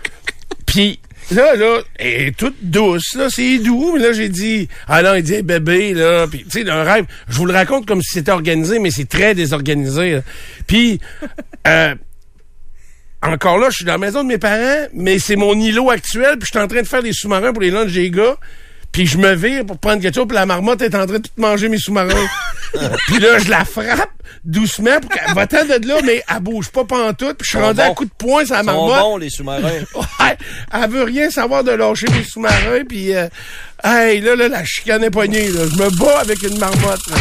<laughs> Puis là, là, elle est toute douce, là, c'est doux. Mais là, j'ai dit, ah non, il dit, bébé, là. Puis, tu sais, un rêve, je vous le raconte comme si c'était organisé, mais c'est très désorganisé. Puis, euh, encore là, je suis dans la maison de mes parents, mais c'est mon îlot actuel, puis je suis en train de faire des sous-marins pour les lunchs des gars. Puis je me vire pour prendre quelque chose, puis la marmotte est en train de tout manger mes sous-marins. <laughs> puis là, je la frappe doucement pour qu'elle va de là, mais elle bouge pas pantoute. Puis je suis rendu à coup de poing sur la Ils sont marmotte. bons, les sous-marins. <laughs> Ouais, elle veut rien savoir de lâcher mes sous-marins, puis euh, hey, là, là, la chicane est poignée, là. Je me bats avec une marmotte, là.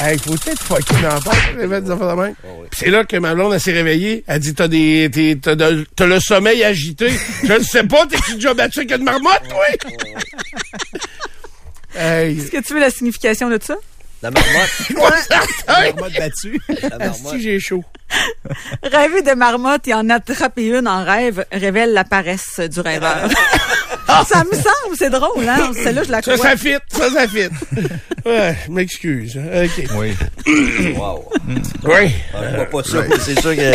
Hey, faut être fucké dans la tête, les fait des affaires de même. Puis c'est là que ma blonde, elle s'est réveillée. Elle dit, t'as des, t'es- t'as, de- t'as le sommeil agité. Je ne sais pas, t'es-tu déjà battu avec une marmotte, toi? hey. Est-ce que tu veux la signification de ça? La marmotte. Hey, Mode battu. La marmotte. j'ai chaud. <laughs> Rêver de marmotte et en attraper une en rêve révèle la paresse du rêveur. <laughs> ça me semble, c'est drôle, hein? Celle-là, je la Ça, crois. ça fit, ça, ça fit. <laughs> Ouais, je m'excuse. OK. Oui. <coughs> Wow. Oui. Ah, je vois pas ça. moi, C'est sûr que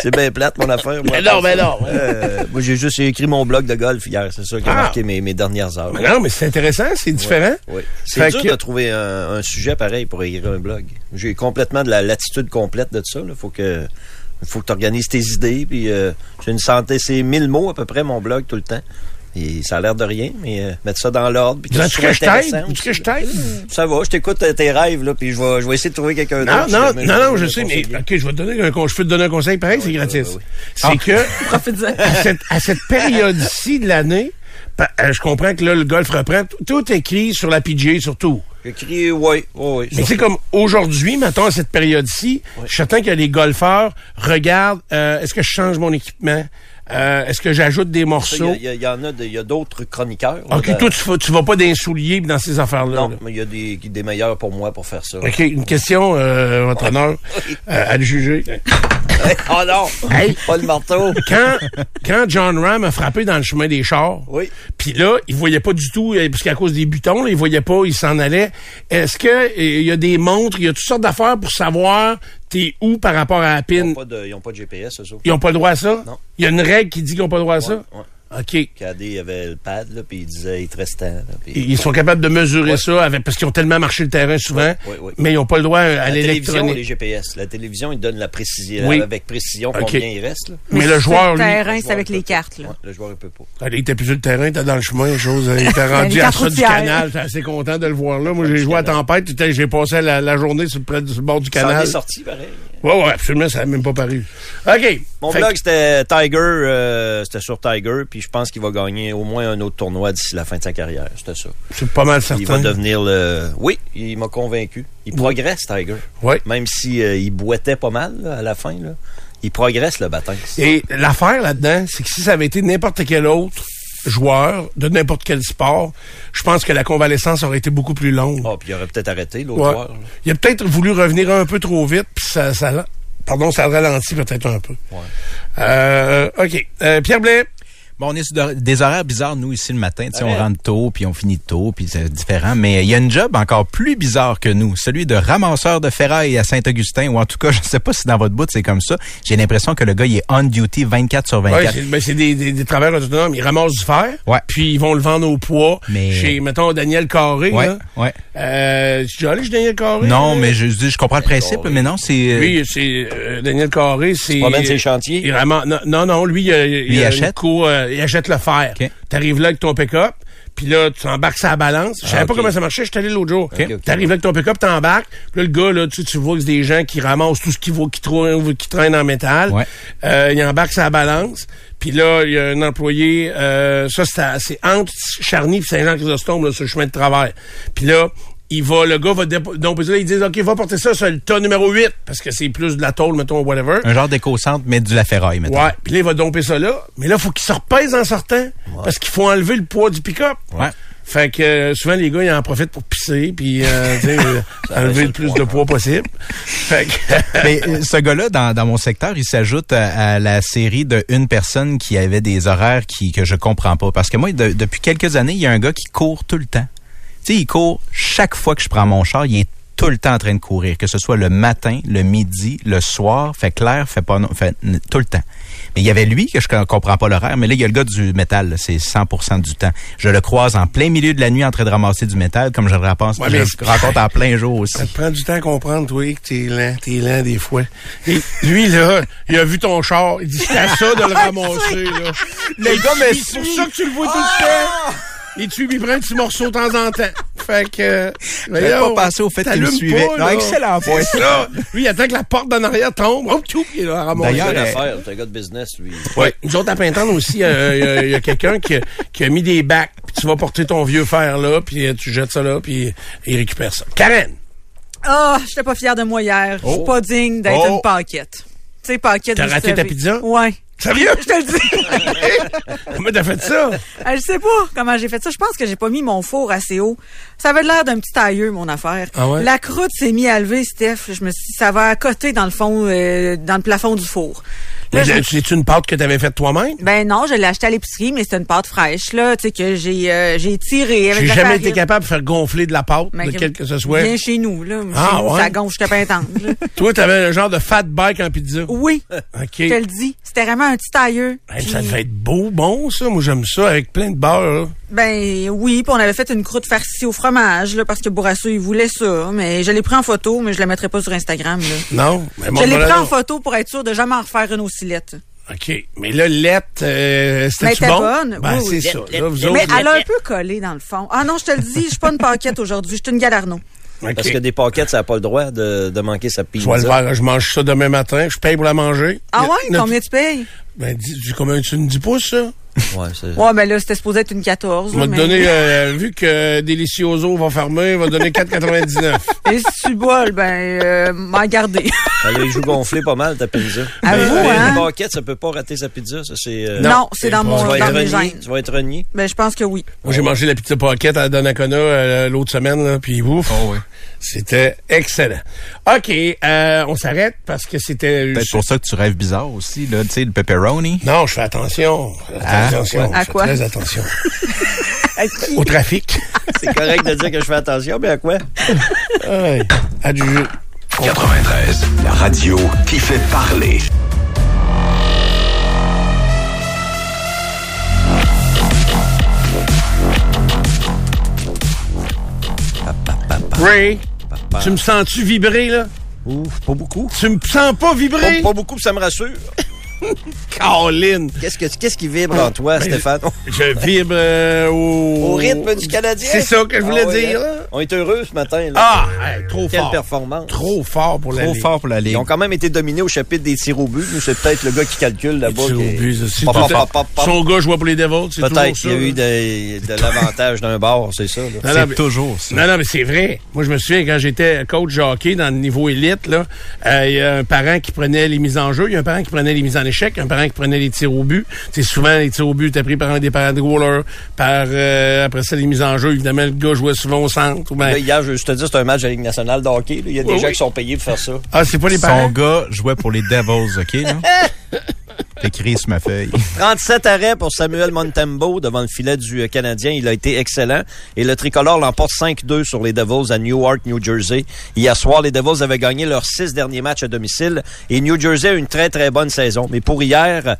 c'est bien plate, mon affaire. moi, Mais non, mais ça. non. Euh, moi, j'ai juste écrit mon blog de golf hier. C'est ça qui a Ah. marqué mes, mes dernières heures. Mais non, mais c'est intéressant, c'est différent. Oui. C'est dur que- de trouver un, un sujet pareil pour écrire un blog. J'ai complètement de la latitude complète de ça. Il faut que faut que tu organises tes idées. Puis euh, j'ai une santé, c'est 1000 mots à peu près mon blog tout le temps. Et ça a l'air de rien, mais euh, mettre ça dans l'ordre. puis que ce que je t'aide? que t'aide? Ça va, je t'écoute euh, tes rêves, là, puis je vais, je vais essayer de trouver quelqu'un Non, d'autre. non, non, non, peux je sais, mais. OK, je vais te donner un. Je peux te donner un conseil pareil, c'est gratis. oui, oui. C'est que <laughs> Profite-en. à cette, à cette période-ci de l'année, je comprends que là, le golf reprend. Tout- Tout est écrit sur la PGA, surtout. Oui, oui, oui. Mais c'est comme aujourd'hui, mettons, à cette période-ci, je suis certain que les golfeurs regardent, euh, est-ce que je change mon équipement? Euh, est-ce que j'ajoute des morceaux? Il y, en a, il y a d'autres chroniqueurs. là, OK, toi, tu, vas- tu vas pas dans les souliers pis dans ces affaires-là. Non, là. mais il y a des, des meilleurs pour moi pour faire ça. OK, une question, euh, votre honneur, euh, à le juger. oh non! Hey. Pas le marteau! Quand, quand John Ram a frappé dans le chemin des chars, Oui. Puis là, il voyait pas du tout, euh, parce qu'à cause des butons, là, il voyait pas, il s'en allait. Est-ce que euh, il y a des montres, il y a toutes sortes d'affaires pour savoir t'es où par rapport à la Ils pin? n'ont pas, ils ont pas de GPS, eux autres. Ils ont pas le droit à ça? Non. Il y a une règle qui dit qu'ils ont pas le droit à ça? Ouais. OK. Avait le pad, là, puis il disait, il te reste là, Ils sont capables de mesurer Ouais. ça avec, parce qu'ils ont tellement marché le terrain souvent, Ouais, ouais, ouais. mais ils n'ont pas le droit à la télévision, les l'électronique. GPS. La télévision, il donne la précision, Oui. avec précision combien il reste. Là. Mais le joueur, lui, terrain, Le c'est avec les cartes. Là. Ouais, le joueur, il peut pas. Ah, Il était plus sur le terrain, il était dans le chemin, chose. Il <laughs> était rendu à ça du canal. J'étais assez content de le voir là. Moi, j'ai joué à Tempête. J'ai passé la, la journée sur le, près du- sur le bord du Ça en canal. est sorti, pareil. Ouais, ouais, absolument, ça n'a même pas paru. OK. Mon Fait blog, c'était Tiger, euh, c'était sur Tiger, puis je pense qu'il va gagner au moins un autre tournoi d'ici la fin de sa carrière. C'était ça. C'est pas mal Il va certain. devenir le. Oui, il m'a convaincu. Il progresse, Tiger. Ouais. Même si euh, il boitait pas mal là, à la fin, là. il progresse le baptême. Et l'affaire là-dedans, c'est que si ça avait été n'importe quel autre joueur de n'importe quel sport, je pense que la convalescence aurait été beaucoup plus longue. Ah, puis il aurait peut-être arrêté l'autre Ouais. joueur. Il a peut-être voulu revenir un peu trop vite, puis ça, ça, pardon, ça ralentit peut-être un peu. Ouais. Euh, OK. Euh, Pierre Blais. Bon, on est sur de- des horaires bizarres, nous, ici, le matin. Tu sais, on rentre tôt, puis on finit tôt, puis c'est différent. Mais il y a une job encore plus bizarre que nous, celui de ramasseur de ferraille à Saint-Augustin, ou en tout cas, <laughs> je ne sais pas si dans votre bout, c'est comme ça. J'ai l'impression que le gars, il est on duty 24 sur 24. Ouais, c'est ben, c'est des, des, des travailleurs autonomes. Ils ramassent du fer, Ouais. puis ils vont le vendre au poids Mais- chez, mettons, Daniel Carré. ouais, là. ouais. Euh, tu es allé chez Daniel Carré? Non, mais je, je, je comprends le principe, mais non, c'est... euh, Lui, c'est euh, Daniel Carré, c'est. promène ses chantiers? Il ramasse- non, non, lui, il, il, il achète? une cour, euh, il achète le fer. T'arrives là avec ton pick-up, puis là, tu embarques sa balance. Je savais Ah, pas comment ça marchait, je suis allé l'autre jour. T'arrives là avec ton pick-up, t'embarques. Puis là, le gars, là, tu, tu vois que c'est des gens qui ramassent tout ce qui qui, traîne, qui traîne en métal. Ouais. Euh, il embarque sa balance. Puis là, il y a un employé, euh, ça, c'est entre Charny et Saint-Jean-Chrysostome, là, sur le chemin de travers. Puis là, il va, le gars va donc là, ils disent OK, va porter ça sur le tas numéro 8 parce que c'est plus de la tôle mettons whatever. Un genre d'éco-centre, mais de la ferraille, maintenant. Ouais, puis là il va domper ça là, mais là faut qu'il se repèse en sortant parce qu'il faut enlever le poids du pick-up. Ouais. Fait que euh, souvent les gars ils en profitent pour pisser puis euh, euh, <laughs> enlever le plus de poids possible. Fait que <laughs> Mais euh, ce gars-là, dans, dans mon secteur, il s'ajoute à, à la série de une personne qui avait des horaires qui, que je comprends pas. Parce que moi, de- depuis quelques années, il y a un gars qui court tout le temps. Tu sais, il court chaque fois que je prends mon char, il est tout le temps en train de courir, que ce soit le matin, le midi, le soir, fait clair, fait pas non, fait tout le temps. Mais il y avait lui que je co- comprends pas l'horaire, mais là il y a le gars du métal, c'est 100% du temps. Je le croise en plein milieu de la nuit en train de ramasser du métal, comme je le rapasse, Ouais, je mais- le rencontre en plein jour aussi. ça te prend du temps à comprendre toi que t'es lent, t'es lent des fois. Et lui là, il a vu ton char, il dit c'est à ça de le <laughs> ramasser là. Le gars me C'est pour ça que tu le vois tout le temps. Et tu lui prends un petit morceau de temps en temps. Fait que. J'avais voyons, pas pensé au fait qu'il me suivait. pas, Non, là. excellent point. C'est ça. Lui, il attend que la porte d'en arrière tombe. Oh, tchou, il est là à ramasser. D'ailleurs, l'affaire, c'est un gars de business, lui. Ouais. Nous autres, à Pintante aussi, euh, il y a- a, quelqu'un qui, a- qui a mis des bacs. Puis tu vas porter ton vieux fer là, puis tu jettes ça là, puis il récupère ça. Karen! Ah, j'étais pas fière de moi hier. Je suis pas digne d'être Oh. une paquette. Tu sais, paquette. T'as raté ta pizza? Ouais. Sérieux? Je te le dis. <laughs> Comment t'as fait ça? Euh, je sais pas comment j'ai fait ça. Je pense que j'ai pas mis mon four assez haut. Ça avait l'air d'un petit tailleux, mon affaire. Ah ouais? La croûte s'est mise à lever, Steph. Je me suis dit, ça va à côté dans le fond, euh, dans le plafond du four. C'est une pâte que t'avais faite toi-même? ben non, je l'ai acheté à l'épicerie, mais c'était une pâte fraîche, là, tu sais, que j'ai euh, j'ai tiré avec J'ai jamais farine. été capable de faire gonfler de la pâte, de que- quel que ce soit. Viens chez nous, là. Ah, Chez nous, ouais? Ça gonfle jusqu'à Pintante. <laughs> Toi, t'avais un genre de fat bike en pizza? Oui, <laughs> OK. je te le dis. C'était vraiment un petit tailleux. Puis- ça devait être beau, bon, ça. Moi, j'aime ça, avec plein de beurre, là. Ben oui, puis on avait fait une croûte farcie au fromage, là, parce que Bourrasso, il voulait ça. Mais je l'ai pris en photo, mais je la mettrai pas sur Instagram, là. Non? Mais je l'ai pris en photo pour être sûr de jamais en refaire une aussi lettre. OK. Mais là, Lette, euh, Mais c'était elle bon? était bonne. Ben, Oui, c'est ça. Lette, Là, vous Lette. autres, Mais elle a un peu collé dans le fond. Ah non, je te le dis, je suis pas une paquette aujourd'hui, je suis une galarno. Parce que des paquettes, ça n'a pas le droit de, de manquer sa Je pizza. vais le faire. Je mange ça demain matin. Je paye pour la manger. Ah ouais? notre- Combien tu payes? Ben, dis, dis combien tu une 10 pouces, ça? Ouais, c'est... Ouais, ben là, c'était supposé être une 14. On va te mais- donner, euh, vu que Delicioso va fermer, on va donner 4,99. <laughs> Et si tu bois, ben, euh, m'en garder. <laughs> Elle a les joues gonflées pas mal, ta pizza. À Mais, vous, euh, hein? Une paquette, ça peut pas rater sa pizza. Ça, c'est, euh, Non, c'est dans mon, dans être mes renié? gènes. Tu vas être renié? Ben, je pense que oui. Moi, j'ai mangé la pizza pocket à Donnacona euh, l'autre semaine, là, puis ouf, Oh oui. C'était excellent. OK, euh, on s'arrête parce que c'était... Peut-être pour ça que tu rêves bizarre aussi, là, tu sais, le pepperoni. Non, je fais attention. Ah, attention. à je fais quoi? Très attention. <laughs> À qui? Au trafic. <laughs> C'est correct de dire que je fais attention, mais à quoi? Ouais. Adjugé. 93, la radio qui fait parler. Ray, tu me sens-tu vibrer, là? Ouf, pas beaucoup. Tu me sens pas vibrer? Pas, pas beaucoup, ça me rassure. <laughs> Caroline! Qu'est-ce, que, qu'est-ce qui vibre en toi, Ben, Stéphane? Je vibre euh, au... Au rythme du Canadien? C'est ça que je voulais Ah ouais, dire, hein? On est heureux ce matin. Là. Ah, hey, trop Quelle fort. performance. Trop fort pour la Trop Ligue. fort pour la Ligue. Ils ont quand même été dominés au chapitre des tirs au but. Nous, c'est peut-être le gars qui calcule là-bas. Tirs au but. Son gars jouait pour les Devils, c'est toujours Peut-être qu'il y a eu de, de l'avantage d'un bord, c'est ça. là. Non, non, C'est mais- toujours ça. Non, non, mais c'est vrai. Moi, je me souviens, quand j'étais coach de hockey dans le niveau élite, là, euh, il y a un parent qui prenait les mises en jeu, il y a un parent qui prenait les mises en échec, un parent qui prenait les tirs au but. C'est souvent les tirs au but étaient pris par un des parents de par euh, après ça les mises en jeu. Évidemment, le gars jouait souvent au centre. ou ben- Là, hier, je je te dis, c'est un match de la Ligue nationale de hockey. Il y a des Oui, gens oui. qui sont payés pour faire ça. Ah, c'est pas les Son parents? gars jouait pour les Devils, OK? là? <laughs> <laughs> Sur ma feuille. <laughs> 37 arrêts pour Samuel Montembeau devant le filet du euh, Canadien. Il a été excellent. Et le tricolore l'emporte 5-2 sur les Devils à Newark, New Jersey. Hier soir, les Devils avaient gagné leurs six derniers matchs à domicile. Et New Jersey a une très, très bonne saison. Mais pour hier,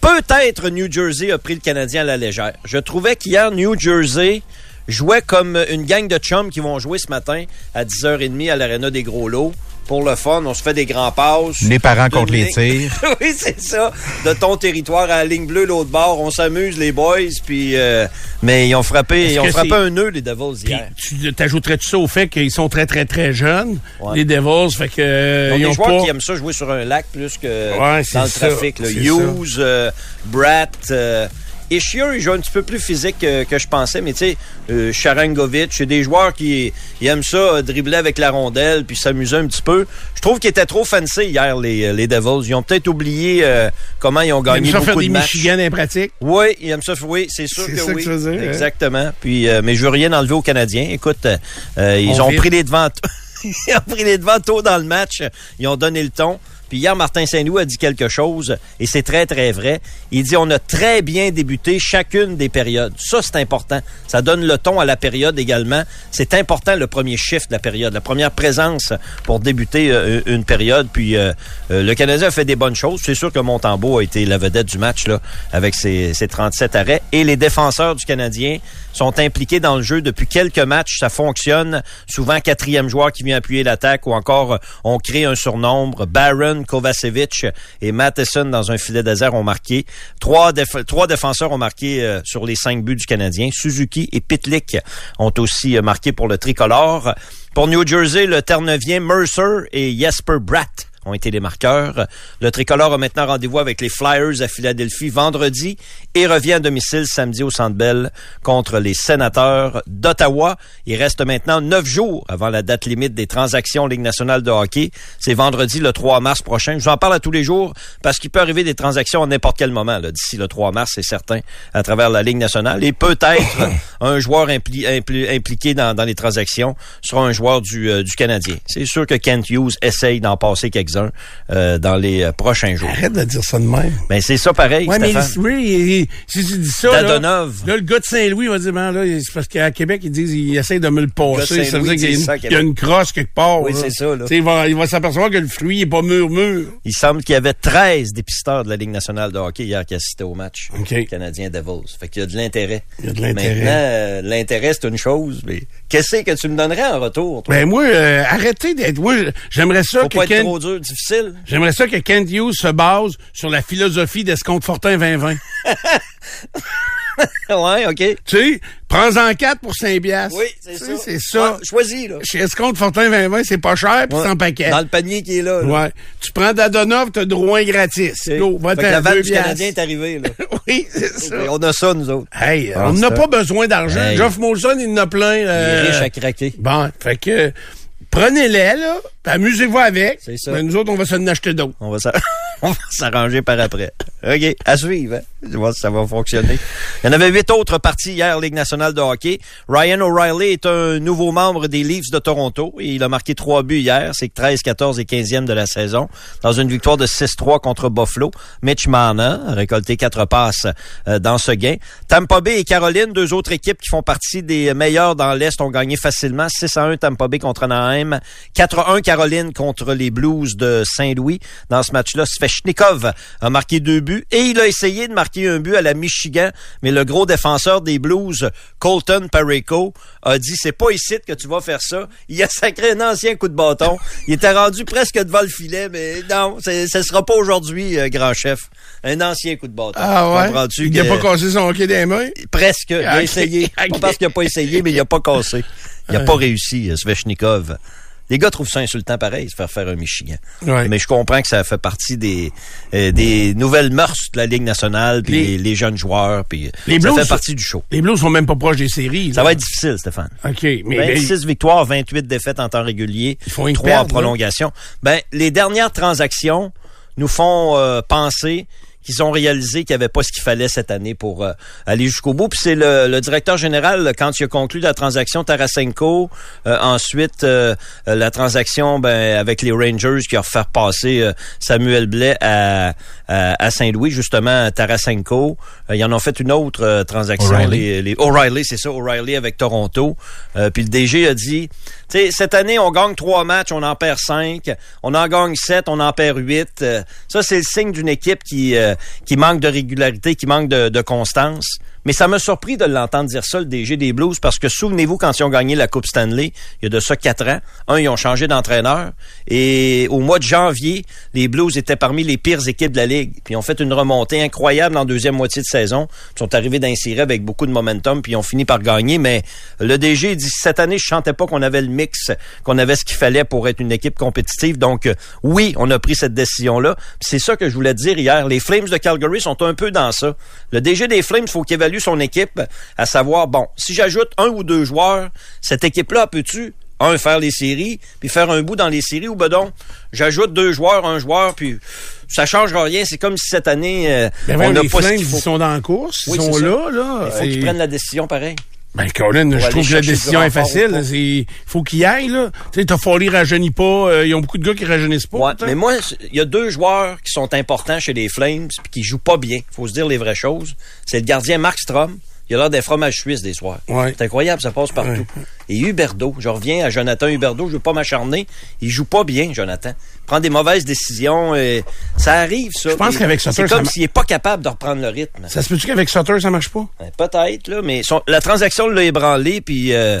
peut-être New Jersey a pris le Canadien à la légère. Je trouvais qu'hier, New Jersey jouait comme une gang de chums qui vont jouer ce matin à 10h30 à l'Arena des Gros Lots. Pour le fun, on se fait des grands passes. Les parents contre les tirs. <laughs> oui, c'est ça. De ton territoire à la ligne bleue, l'autre bord, on s'amuse, les boys. Puis, euh, mais ils ont frappé, ils ont frappé un nœud, les Devils, Puis, hier. tu t'ajouterais-tu ça au fait qu'ils sont très, très, très jeunes, Ouais. les Devils, fait que, euh, Ils ont des joueurs pas... qui aiment ça jouer sur un lac plus que Ouais, dans le ça, trafic. Là. Hughes, euh, Bratt, euh, Ishier, il joue un petit peu plus physique que, que je pensais, mais tu sais, euh, Sharangovic, c'est des joueurs qui ils aiment ça, euh, dribbler avec la rondelle puis s'amuser un petit peu. Je trouve qu'ils étaient trop fancy hier, les, les Devils. Ils ont peut-être oublié euh, comment ils ont Ils aiment gagné ça beaucoup faire de des matchs. Michigan impratiques. Oui, il aime ça. Oui, c'est sûr que ça que oui. tu veux dire, hein? Exactement. Puis, euh, mais je veux rien enlever aux Canadiens. Écoute, euh, euh, ils On ont vit. pris les devants. <laughs> ils ont pris les devants tôt dans le match. Ils ont donné le ton. Puis hier, Martin Saint-Louis a dit quelque chose, et c'est très, très vrai. Il dit, on a très bien débuté chacune des périodes. Ça, c'est important. Ça donne le ton à la période également. C'est important, le premier shift de la période, la première présence pour débuter euh, une période. Puis euh, euh, le Canadien a fait des bonnes choses. C'est sûr que Montembeau a été la vedette du match là, avec ses, ses 37 arrêts. Et les défenseurs du Canadien sont impliqués dans le jeu depuis quelques matchs. Ça fonctionne. Souvent, quatrième joueur qui vient appuyer l'attaque ou encore on crée un surnombre. Barron, Kovacevic et Matheson dans un filet désert ont marqué. Trois, déf- trois défenseurs ont marqué euh, sur les cinq buts du Canadien. Suzuki et Pitlick ont aussi euh, marqué pour le tricolore. Pour New Jersey, le Terre-Neuvien, Mercer et Jesper Bratt ont été les marqueurs. Le tricolore a maintenant rendez-vous avec les Flyers à Philadelphie vendredi et revient à domicile samedi au Centre Bell contre les sénateurs d'Ottawa. Il reste maintenant neuf jours avant la date limite des transactions Ligue nationale de hockey. C'est vendredi le 3 mars prochain. Je vous en parle à tous les jours parce qu'il peut arriver des transactions à n'importe quel moment. D'ici le 3 mars, c'est certain, à travers la Ligue nationale. Et peut-être <coughs> un joueur impli- impli- impliqué dans, dans les transactions sera un joueur du, euh, du Canadien. C'est sûr que Kent Hughes essaye d'en passer quelques-uns euh, dans les euh, prochains jours. Arrête de dire ça de même. Ben c'est ça pareil, Ouais, mais oui, si tu dis ça, là, là, le gars de Saint-Louis va dire, ben, là, c'est parce qu'à Québec, ils disent, ils essayent de me le passer. Ça veut dire qu'il y, a une- qu'il y a Québec. une crosse quelque part. Oui, c'est ça, là. Il va, il va s'apercevoir que le fruit est pas mûr-mûr. Il semble qu'il y avait 13 dépisteurs de la Ligue nationale de hockey hier qui assistaient au match OK. canadien Devils. Fait qu'il y a de l'intérêt. Il y a de l'intérêt. Maintenant, euh, l'intérêt, c'est une chose, mais qu'est-ce que tu me donnerais en retour, toi? Ben, moi, euh, arrêtez d'être, moi, j'aimerais ça Faut que pas être trop dur, difficile. j'aimerais ça que Kent Hughes se base sur la philosophie d'Escompte Fortin 2020. ouais, OK. tu sais, prends-en quatre pour 5 piastres. Oui, c'est ça. sais, C'est ça. Ouais, choisis, là. Chez Escompte Fortin 2020, c'est pas cher, puis Ouais. c'est en paquet. Dans le panier qui est là. là. Ouais. Tu prends Dadonov, t'as Drouin gratis. Go, va Fait que la vanne du. Canadien est arrivée, là. <laughs> Oui, c'est ça. On a ça, nous autres. Hey, Ah, on n'a pas besoin d'argent. Hey. Geoff Molson, il en a plein. Il est euh, riche à craquer. Bon, fait que prenez-les, là, amusez-vous avec. C'est ça. Nous autres, on va s'en acheter d'autres. On va s'a- <laughs> <laughs> on va s'arranger par après. OK, à suivre. Hein? Je vois si ça va fonctionner. Il y en avait huit autres parties hier, Ligue nationale de hockey. Ryan O'Reilly est un nouveau membre des Leafs de Toronto il a marqué trois buts hier. C'est 13, 14 et 15e de la saison dans une victoire de 6-3 contre Buffalo. Mitch Marner a récolté quatre passes euh, dans ce gain. Tampa Bay et Caroline, deux autres équipes qui font partie des meilleures dans l'Est, ont gagné facilement. 6 à 1 Tampa Bay contre Anaheim. 4 à 1 Caroline contre les Blues de Saint-Louis. Dans ce match-là, Sveshnikov a marqué deux buts et il a essayé de marquer un but à la Michigan, mais le gros défenseur des Blues, Colton Pareko, a dit c'est pas ici que tu vas faire ça. Il a sacré un ancien coup de bâton. Il était rendu presque devant le filet, mais non, ce sera pas aujourd'hui, euh, grand chef. Un ancien coup de bâton. Ah ouais? Il n'a pas cassé son hockey des mains? Presque. Il a <laughs> essayé. Pas parce qu'il n'a pas essayé, mais il n'a pas cassé. Il n'a pas réussi, euh, Sveshnikov. Les gars trouvent ça insultant pareil, se faire faire un Michigan. Mais je comprends que ça fait partie des euh, des nouvelles mœurs de la Ligue nationale, puis les, jeunes joueurs, puis les ça fait partie du show. Les Blues sont même pas proches des séries. Ça va être difficile, Stéphane. OK. Mais 26 victoires, 28 défaites en temps régulier, Ils font 3 en prolongation. Ben, les dernières transactions nous font euh, penser qu'ils ont réalisé qu'il n'y avait pas ce qu'il fallait cette année pour euh, aller jusqu'au bout. Puis c'est le, directeur général, quand il a conclu la transaction Tarasenko, euh, ensuite euh, la transaction ben, avec les Rangers qui a fait passer Samuel Blais à, à, Saint-Louis, justement, Tarasenko. ils en ont fait une autre transaction. O'Reilly, les, O'Reilly c'est ça, O'Reilly avec Toronto. puis le DG a dit, tu sais, cette année, on gagne trois matchs, on en perd cinq. On en gagne sept, on en perd huit. ça, c'est le signe d'une équipe qui qui manque de régularité, qui manque de, de constance. Mais ça m'a surpris de l'entendre dire ça, le DG des Blues, parce que souvenez-vous, quand ils ont gagné la Coupe Stanley, il y a de ça quatre ans, un, ils ont changé d'entraîneur. Et au mois de janvier, les Blues étaient parmi les pires équipes de la Ligue. Puis ils ont fait une remontée incroyable en deuxième moitié de saison. Ils sont arrivés d'insérer avec beaucoup de momentum, puis ils ont fini par gagner. Mais le DG dit, cette année, je chantais pas qu'on avait le mix, qu'on avait ce qu'il fallait pour être une équipe compétitive. Donc, euh, oui, on a pris cette décision-là. C'est ça que je voulais dire hier. Les Flames de Calgary sont un peu dans ça. Le DG des Flames, faut qu'il évalue son équipe, à savoir, bon, si j'ajoute un ou deux joueurs, cette équipe-là peut-tu un, faire les séries, puis faire un bout dans les séries, ou ben donc, j'ajoute deux joueurs, un joueur, puis ça changera rien. C'est comme si cette année, euh, ben on n'a pas ce qu'il faut. Ils sont dans la course, ils sont là, là. Il faut qu'ils prennent la décision pareil. Ben, Colin, je trouve que la décision est facile. Il faut qu'il aille, là. Tu sais, Toffoli rajeunit pas. Euh, ils ont beaucoup de gars qui rajeunissent pas. Ouais, mais moi, il y a deux joueurs qui sont importants chez les Flames puis qui jouent pas bien. Faut se dire les vraies choses. C'est le gardien Mark Strom. Il a l'air des fromages suisses des soirs. Ouais. C'est incroyable, ça passe partout. Et Huberdo, je reviens à Jonathan Huberdo, je veux pas m'acharner. Il joue pas bien, Jonathan. Il prend des mauvaises décisions. Et ça arrive, ça. Je pense qu'avec Sutter, C'est comme s'il est pas capable de reprendre le rythme. Ça se peut-tu qu'avec Sutter, ça marche pas? Ben, peut-être, là, mais la transaction l'a ébranlé, puis euh,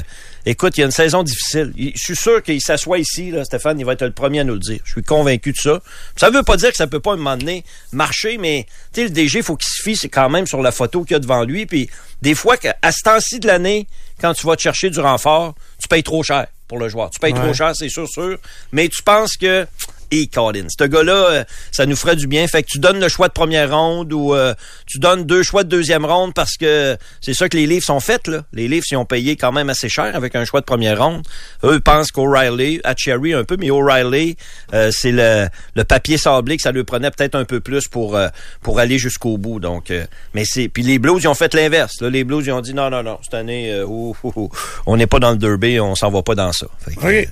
écoute, il y a une saison difficile. je suis sûr qu'il s'assoit ici, là, Stéphane, il va être le premier à nous le dire. Je suis convaincu de ça. Ça veut pas dire que ça peut pas, à un moment donné, marcher, mais, tu sais, le DG, faut qu'il se fie c'est quand même sur la photo qu'il y a devant lui, puis des fois, à ce temps-ci de l'année, quand tu vas te chercher du renfort, tu payes trop cher pour le joueur. Tu payes trop cher, c'est sûr, sûr. Mais tu penses que et Colin. Ce gars-là, euh, ça nous ferait du bien. Fait que tu donnes le choix de première ronde ou euh, tu donnes deux choix de deuxième ronde parce que c'est ça que les livres sont faits. Là. Les livres, ils ont payé quand même assez cher avec un choix de première ronde. Eux pensent qu'O'Reilly, à Cherry un peu, mais O'Reilly, euh, c'est le, le papier sablé que ça lui prenait peut-être un peu plus pour pour aller jusqu'au bout. Donc, mais c'est puis les Blues, ils ont fait l'inverse. Les Blues, ils ont dit non, non, non, cette année, on n'est pas dans le derby, on s'en va pas dans ça.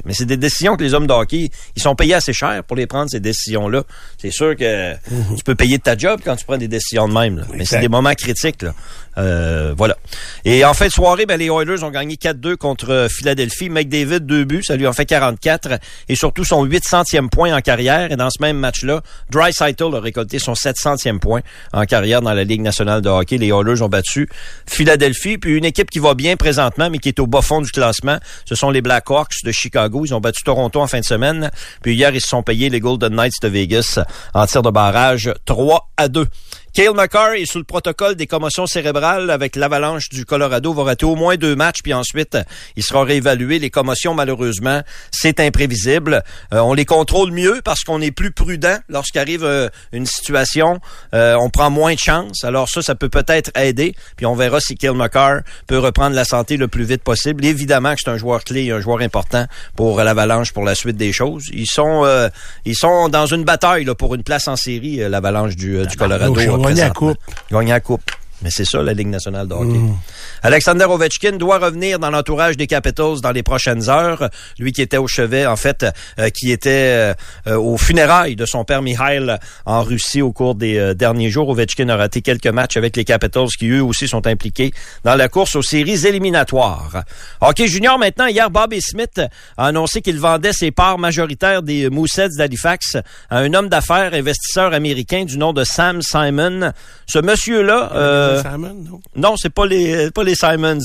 mais c'est des décisions que les hommes d'hockey, ils sont payés assez cher pour les prendre, ces décisions-là. C'est sûr que tu peux payer de ta job quand tu prends des décisions de même. Mais c'est des moments critiques. Là. Euh, voilà. Et en fin de soirée, ben, les Oilers ont gagné 4-2 contre euh, Philadelphie. McDavid, deux buts, ça lui en fait 44. Et surtout son 800e point en carrière. Et dans ce même match-là, Dry a récolté son 700e point en carrière dans la Ligue nationale de hockey. Les Oilers ont battu Philadelphie. Puis une équipe qui va bien présentement, mais qui est au bas fond du classement, ce sont les Blackhawks de Chicago. Ils ont battu Toronto en fin de semaine. Puis hier, ils se sont payés les Golden Knights de Vegas en tir de barrage 3 à 2. Kale McCarr est sous le protocole des commotions cérébrales avec l'avalanche du Colorado. Va rater au moins deux matchs, puis ensuite, il sera réévalué. Les commotions, malheureusement, c'est imprévisible. Euh, on les contrôle mieux parce qu'on est plus prudent lorsqu'arrive euh, une situation. Euh, on prend moins de chance. Alors ça, ça peut peut-être aider. Puis on verra si Kale McCarr peut reprendre la santé le plus vite possible. Évidemment que c'est un joueur clé, un joueur important pour l'avalanche pour la suite des choses. Ils sont, ils sont dans une bataille là, pour une place en série, l'avalanche du, du Colorado gagner la coupe. Gagner la coupe. Mais c'est ça, la Ligue nationale de hockey. Alexander Ovechkin doit revenir dans l'entourage des Capitals dans les prochaines heures. Lui qui était au chevet, en fait, euh, qui était euh, aux funérailles de son père Mihail en Russie au cours des euh, derniers jours. Ovechkin a raté quelques matchs avec les Capitals qui, eux aussi, sont impliqués dans la course aux séries éliminatoires. Hockey junior, maintenant, hier, Bobby Smith a annoncé qu'il vendait ses parts majoritaires des Mooseheads d'Halifax à un homme d'affaires investisseur américain du nom de Sam Simon. Ce monsieur-là... euh, Simon, non? non, c'est pas les pas les Simons.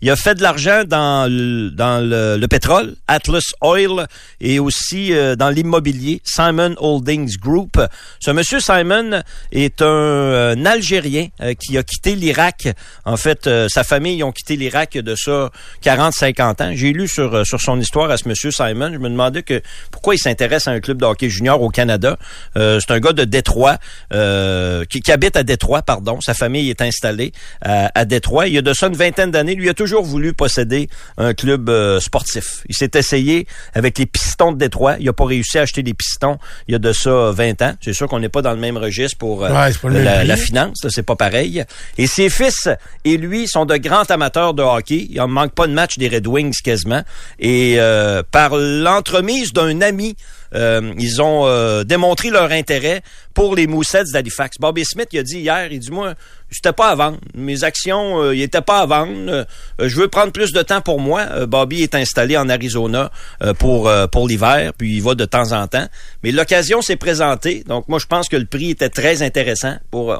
Il a fait de l'argent dans le, dans le, le pétrole, Atlas Oil, et aussi euh, dans l'immobilier, Simon Holdings Group. Ce monsieur Simon est un, euh, un Algérien euh, qui a quitté l'Irak. En fait, sa famille ont quitté l'Irak de ça 40-50 ans. J'ai lu sur sur son histoire à ce monsieur Simon. Je me demandais que pourquoi il s'intéresse à un club de hockey junior au Canada. C'est un gars de Détroit qui, qui habite à Détroit, pardon. Sa famille est installée à, à Détroit. Il y a de ça une vingtaine d'années, lui a toujours voulu posséder un club euh, sportif. Il s'est essayé avec les Pistons de Détroit. Il n'a pas réussi à acheter des Pistons il y a de ça 20 ans. C'est sûr qu'on n'est pas dans le même registre pour euh, Ouais, la, la finance. C'est pas pareil. Et ses fils et lui sont de grands amateurs de hockey. Il en manque pas de match des Red Wings quasiment. Et euh, par l'entremise d'un ami, euh, ils ont euh, démontré leur intérêt pour les Mooseheads d'Halifax. Bobby Smith il a dit hier, il dit moi, j'étais pas à vendre. Mes actions, euh, ils étaient pas à vendre. Euh, je veux prendre plus de temps pour moi. Euh, Bobby est installé en Arizona euh, pour euh, pour l'hiver, puis il va de temps en temps. Mais l'occasion s'est présentée. Donc moi, je pense que le prix était très intéressant pour euh,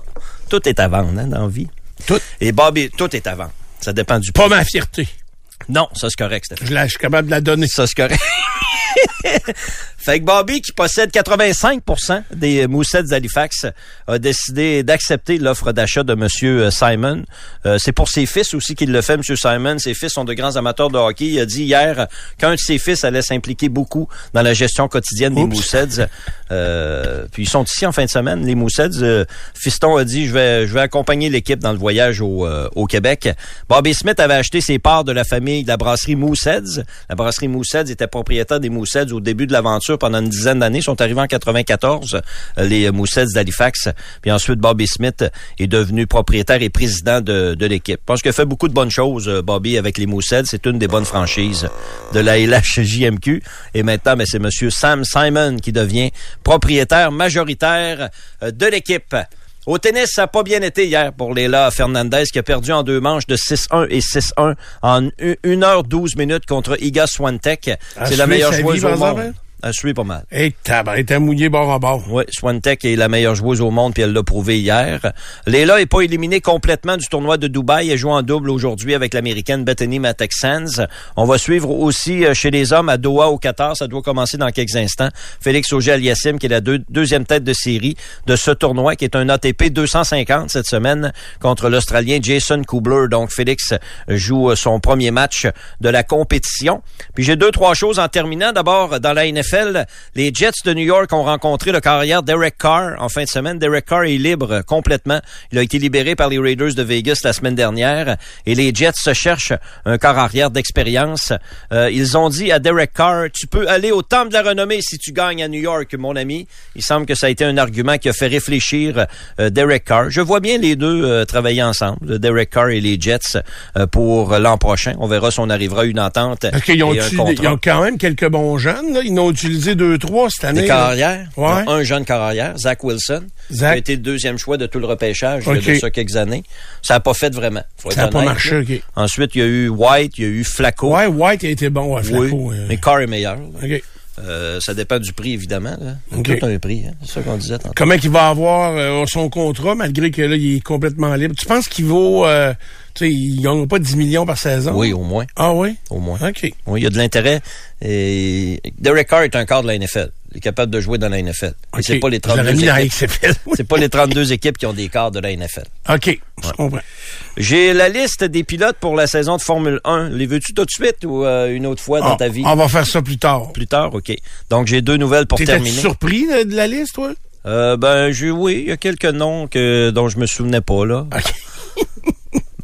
tout est à vendre hein, dans la vie. Tout. Et Bobby, tout est à vendre. Ça dépend du prix. Pas ma fierté. Non, ça c'est correct, Stéphane. Je, je suis capable de la donner. Ça, c'est correct. <laughs> fait que Bobby, qui possède 85% des Mooseheads d'Halifax, a décidé d'accepter l'offre d'achat de Monsieur Simon. Euh, c'est pour ses fils aussi qu'il le fait, Monsieur Simon. Ses fils sont de grands amateurs de hockey. Il a dit hier qu'un de ses fils allait s'impliquer beaucoup dans la gestion quotidienne des. Mooseheads. Euh, puis ils sont ici en fin de semaine, les. Euh, Fiston a dit, je vais, je vais accompagner l'équipe dans le voyage au, euh, au Québec. Bobby Smith avait acheté ses parts de la famille de la brasserie Mooseheads. La brasserie Mooseheads était propriétaire des Au début de l'aventure pendant une dizaine d'années. Sont arrivés en 94, euh, les Mooseheads d'Halifax. Puis ensuite, Bobby Smith est devenu propriétaire et président de, l'équipe. Je pense qu'il a fait beaucoup de bonnes choses, euh, Bobby, avec les Mooseheads. C'est une des bonnes franchises de la LHJMQ. Et maintenant, ben, c'est Monsieur Sam Simon qui devient propriétaire majoritaire euh, de l'équipe. Au tennis, ça n'a pas bien été hier pour Léla Fernandez qui a perdu en deux manches de 6-1 et 6-1 en 1h12 minutes contre Iga Swiatek. À C'est la meilleure joueuse au monde. À suivre pas mal. Et tabac, était mouillé bord à bord. Oui, Swantek est la meilleure joueuse au monde, puis elle l'a prouvé hier. Léla est pas éliminée complètement du tournoi de Dubaï. Elle joue en double aujourd'hui avec l'américaine Bethany Mattek-Sands. On va suivre aussi euh, chez les hommes à Doha au Qatar. Ça doit commencer dans quelques instants. Félix Auger-Aliassime, qui est la deux- deuxième tête de série de ce tournoi, qui est un ATP 250 cette semaine contre l'Australien Jason Kubler. Donc, Félix joue euh, son premier match de la compétition. Puis j'ai deux, trois choses en terminant. D'abord, dans la NFL, les Jets de New York ont rencontré le carrière Derek Carr en fin de semaine. Derek Carr est libre complètement. Il a été libéré par les Raiders de Vegas la semaine dernière et les Jets se cherchent un corps arrière d'expérience. Euh, ils ont dit à Derek Carr, tu peux aller au temple de la renommée si tu gagnes à New York, mon ami. Il semble que ça a été un argument qui a fait réfléchir euh, Derek Carr. Je vois bien les deux euh, travailler ensemble, Derek Carr et les Jets, pour l'an prochain. On verra si on arrivera à une entente. Parce qu'ils ont, et un tu- contrat. ils ont quand même quelques bons jeunes. Là. Ils en ont utilisé deux, trois cette année. Des carrières. Ouais. Un jeune carrière, Zach Wilson, Zach. qui a été le deuxième choix de tout le repêchage il y a de ça quelques années. Ça n'a pas fait vraiment. Faut Ça n'a pas marché. Ensuite, il y a eu White, il y a eu Flacco. Ouais, White a été bon à oui, Flacco. euh. mais Carr est meilleur. Euh, ça dépend du prix, évidemment. Là. OK. Tout un prix, hein. c'est ça qu'on disait tantôt. Comment qu'il va avoir euh, son contrat, malgré que là, il est complètement libre? Tu penses qu'il vaut... euh, sais, il gagne pas 10 millions par saison? Oui, au moins. Ah oui? Au moins. OK. Oui, il y a de l'intérêt. Et Derek Carr est un quart de la NFL. Il est capable de jouer dans la NFL. Et OK. c'est pas les Je l'aurais 32 mis dans équipes. C'est pas les 32 équipes qui ont des quarts de la NFL. OK, je comprends. J'ai la liste des pilotes pour la saison de Formule 1. Les veux-tu tout de suite ou euh, une autre fois dans Ah, ta vie? On va faire ça plus tard. Plus tard, OK. Donc, j'ai deux nouvelles pour terminer. surpris de, de la liste, toi? Euh, ben, j'ai, oui, il y a quelques noms que, dont je me souvenais pas, là. OK.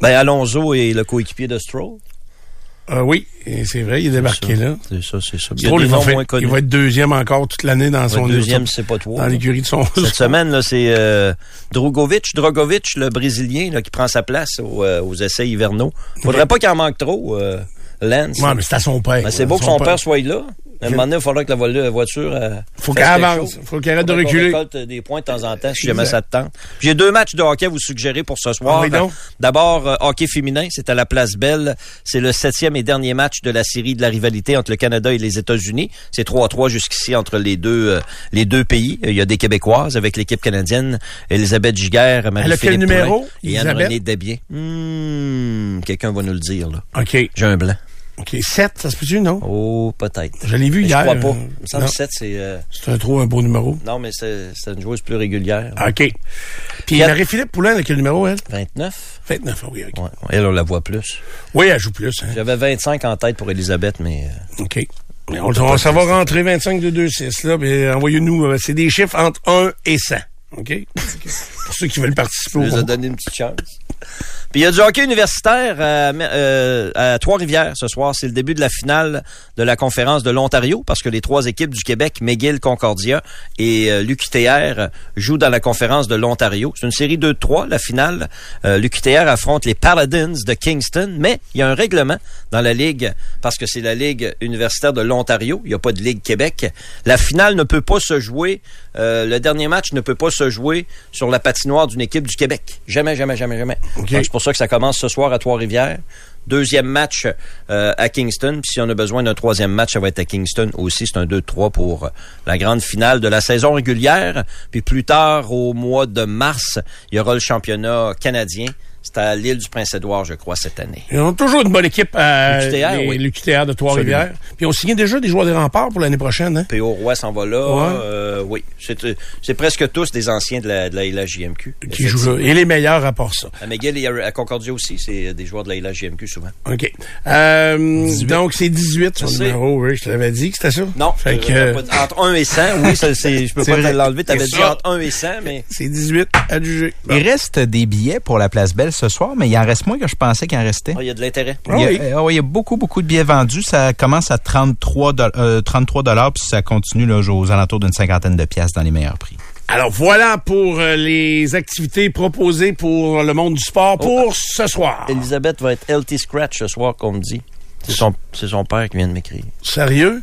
Ben, Alonso est le coéquipier de Stroll. Ah oui, c'est vrai, il est débarqué là. C'est ça, c'est ça. Il va, il va être deuxième encore toute l'année dans son deuxième, c'est pas toi. dans l'écurie de son Cette <laughs> semaine, là, c'est euh, Drogovic, Drogovic, le Brésilien, là, qui prend sa place euh, aux essais hivernaux. Faudrait pas qu'il en manque trop, euh, Lance. Ouais, mais c'est à son père. Ben, c'est beau que son père soit là. À un moment donné, il faudra que la vo- la voiture. euh, Faut qu'elle avance. Faut qu'elle arrête de reculer. récolte des points de temps en temps, si jamais ça te tente. J'ai deux matchs de hockey à vous suggérer pour ce soir. Donc. D'abord, euh, hockey féminin, c'est à la Place Belle. C'est le septième et dernier match de la série de la rivalité entre le Canada et les États-Unis. C'est 3-3 jusqu'ici entre les deux euh, les deux pays. Il y a des Québécoises avec l'équipe canadienne, Elisabeth Giguère, Marie-Philippe numéro, et? Anne-Renée Desbiens. Hmm, Quelqu'un va nous le dire, là. OK. J'ai un blanc. OK. 7, ça se peut-tu, non? Oh, peut-être. Je l'ai vu Mais hier. Je crois pas. Il me semble que 7, c'est... euh, C'est un trop un beau numéro. Non, mais c'est une joueuse plus régulière. OK. Puis Quatre. Marie-Philippe Poulin, à quel numéro, elle? 29? 29, ah oui, OK. Ouais. Elle, on la voit plus. Oui, elle joue plus. Hein. J'avais 25 en tête pour Elisabeth, mais... euh, OK. Mais on, on- ça va rentrer 25 de 2, 6, là. Mais envoyez-nous, euh, c'est des chiffres entre 1 et 100. <laughs> OK? Pour ceux qui veulent participer Je les ai donné une petite chance. Puis il y a du hockey universitaire à, euh, à Trois-Rivières ce soir. C'est le début de la finale de la conférence de l'Ontario parce que les trois équipes du Québec, McGill, Concordia et euh, l'UQTR jouent dans la conférence de l'Ontario. C'est une série 2-3, la finale. Euh, L'UQTR affronte les Paladins de Kingston, mais il y a un règlement dans la ligue parce que c'est la ligue universitaire de l'Ontario. Il n'y a pas de ligue Québec. La finale ne peut pas se jouer. euh, le dernier match ne peut pas se jouer sur la patinoire d'une équipe du Québec. Jamais, jamais, jamais, jamais. C'est pour ça que ça commence ce soir à Trois-Rivières. Deuxième match euh, à Kingston. Puis si on a besoin d'un troisième match, ça va être à Kingston aussi. C'est un 2-3 pour euh, la grande finale de la saison régulière. Puis plus tard, au mois de mars, il y aura le championnat canadien. C'est à l'île du Prince-Édouard, je crois, cette année. Ils ont toujours une bonne équipe à L'UQTR, les- oui. l'UQTR de Trois-Rivières. Puis on signé déjà des joueurs des remparts pour l'année prochaine. Hein? P.O. Roy s'en va là. Ouais. Euh, oui, c'est euh, c'est presque tous des anciens de la, de la LHJMQ. Qui jouent là. Et les meilleurs à part ça. À McGill et à Concordia aussi, c'est des joueurs de la LHJMQ souvent. OK. Euh, donc, c'est 18, son numéro. Oui, je te l'avais dit que c'était ça. Non, Fait je- que, euh, pas- entre 1 et 100, oui, ça, c'est, je peux C'est pas vrai. l'enlever. Tu avais C'est dit entre 1 et 100, mais c'est 18 à juger. Bon. Il reste des billets pour la Place Belle ce soir, mais il en reste moins que je pensais qu'il en restait. ah, il y a de l'intérêt. Ah il, y a, oui. euh, ah oui, il y a beaucoup, beaucoup de billets vendus. Ça commence à 33 doll- euh, 33 dollars, puis ça continue là, aux alentours d'une cinquantaine de pièces dans les meilleurs prix. Alors, voilà pour euh, les activités proposées pour le monde du sport Oh. pour ce soir. Elisabeth va être healthy scratch ce soir, qu'on me dit. C'est son, c'est son père qui vient de m'écrire. Sérieux?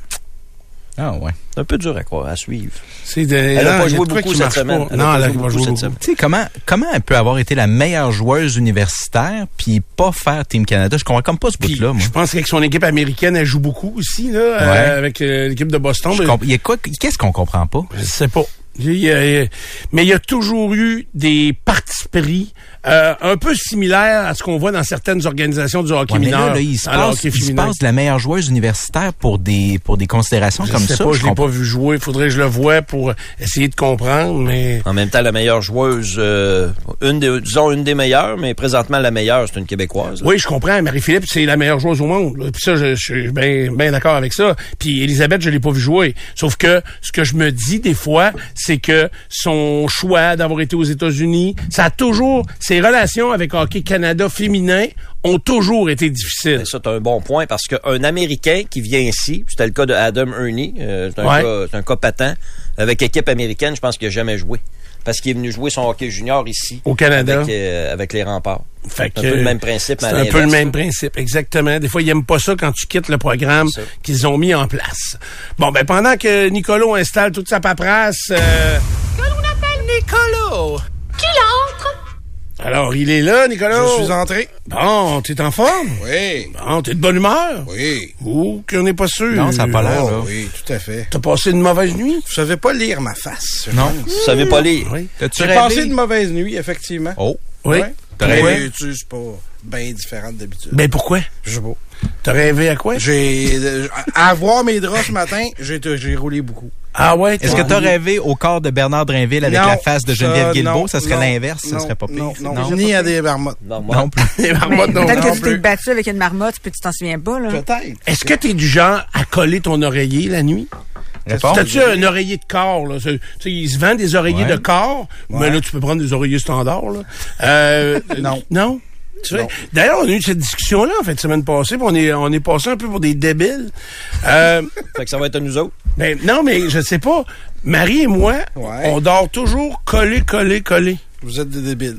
Ah ouais. C'est un peu dur à croire, à suivre. C'est de, Elle a non, pas joué beaucoup cette semaine. pas. Elle a Non, pas elle a joué pas beaucoup joué cette beaucoup. semaine. Tu sais, comment, comment elle peut avoir été la meilleure joueuse universitaire puis pas faire Team Canada? Je comprends comme pas ce bout-là, moi. je pense qu'avec son équipe américaine, elle joue beaucoup aussi, là, euh, Ouais. avec euh, l'équipe de Boston. Mais- comp- il y a quoi, qu'est-ce qu'on comprend pas? Je sais pas. Y a- mais il y a toujours eu des partis pris euh, un peu similaires à ce qu'on voit dans certaines organisations du hockey Ouais, mais mineur. là, là, il se le passe, il se passe de la meilleure joueuse universitaire pour des, pour des considérations Je comme sais ça. pas, je l'ai pas vu jouer. Il faudrait que je le voie pour essayer de comprendre, mais En même temps, la meilleure joueuse, euh, une des, disons une des meilleures, mais présentement la meilleure, c'est une Québécoise. là. oui, je comprends. Marie-Philippe, c'est la meilleure joueuse au monde. Puis ça, je, je suis bien bien d'accord avec ça. Puis Elisabeth, je l'ai pas vu jouer. Sauf que ce que je me dis des fois, c'est que son choix d'avoir été aux États-Unis, ça a toujours ses relations avec Hockey Canada féminin ont toujours été difficiles. Ça, c'est un bon point parce qu'un Américain qui vient ici, c'était le cas de Adam Ernie, euh, c'est un, Ouais. c'est un cas patent, avec équipe américaine, je pense qu'il n'a jamais joué. Parce qu'il est venu jouer son hockey junior ici. Au Canada. Avec, euh, avec les remparts. Fait C'est un que, peu le même principe, C'est un peu le même principe, exactement. Des fois, ils aiment pas ça quand tu quittes le programme qu'ils ont mis en place. Bon, ben pendant que Nicolo installe toute sa paperasse... Euh... Nicolo! Qui l'entre? Alors, il est là, Nicolo. Je suis entré. Bon, t'es en forme? Oui. Bon, t'es de bonne humeur? Oui. Ou qu'on n'est pas sûr? Non, ça a pas l'air, Oh, là. oui, tout à fait. T'as passé une mauvaise nuit? Vous savez pas lire ma face. je Non. Vous savez pas lire. Oui. T'as-tu J'ai passé une mauvaise nuit, effectivement. Oh. Oui. Ouais. T'as rêvé? tu sais, c'est pas bien différent d'habitude. Ben pourquoi? Je sais pas. T'as rêvé à quoi? J'ai, euh, à voir mes draps ce matin, j'ai, j'ai roulé beaucoup. Ah ouais? Est-ce que t'as rêvé au corps de Bernard Drinville avec Non, la face de Geneviève Guilbeault? non, Ça serait non, l'inverse, ça non, serait pas pire. Non, non, ni à des marmottes. Normal. Non plus. Marmottes, non, Peut-être non que tu t'es battu avec une marmotte, puis tu t'en souviens pas, là. Peut-être. Est-ce que t'es du genre à coller ton oreiller la nuit? T'as-tu un oreiller de corps, là? C'est- Tu sais, ils se vendent des oreillers Ouais. de corps, mais là, tu peux prendre des oreillers standards, là. Euh, Non. Non? D'ailleurs, on a eu cette discussion-là en fait la semaine passée, puis on est on est passé un peu pour des débiles. Euh, <laughs> Fait que ça va être à nous autres. ben, non, mais je sais pas. Marie et moi, Ouais. on dort toujours collés, collés, collés. Vous êtes des débiles.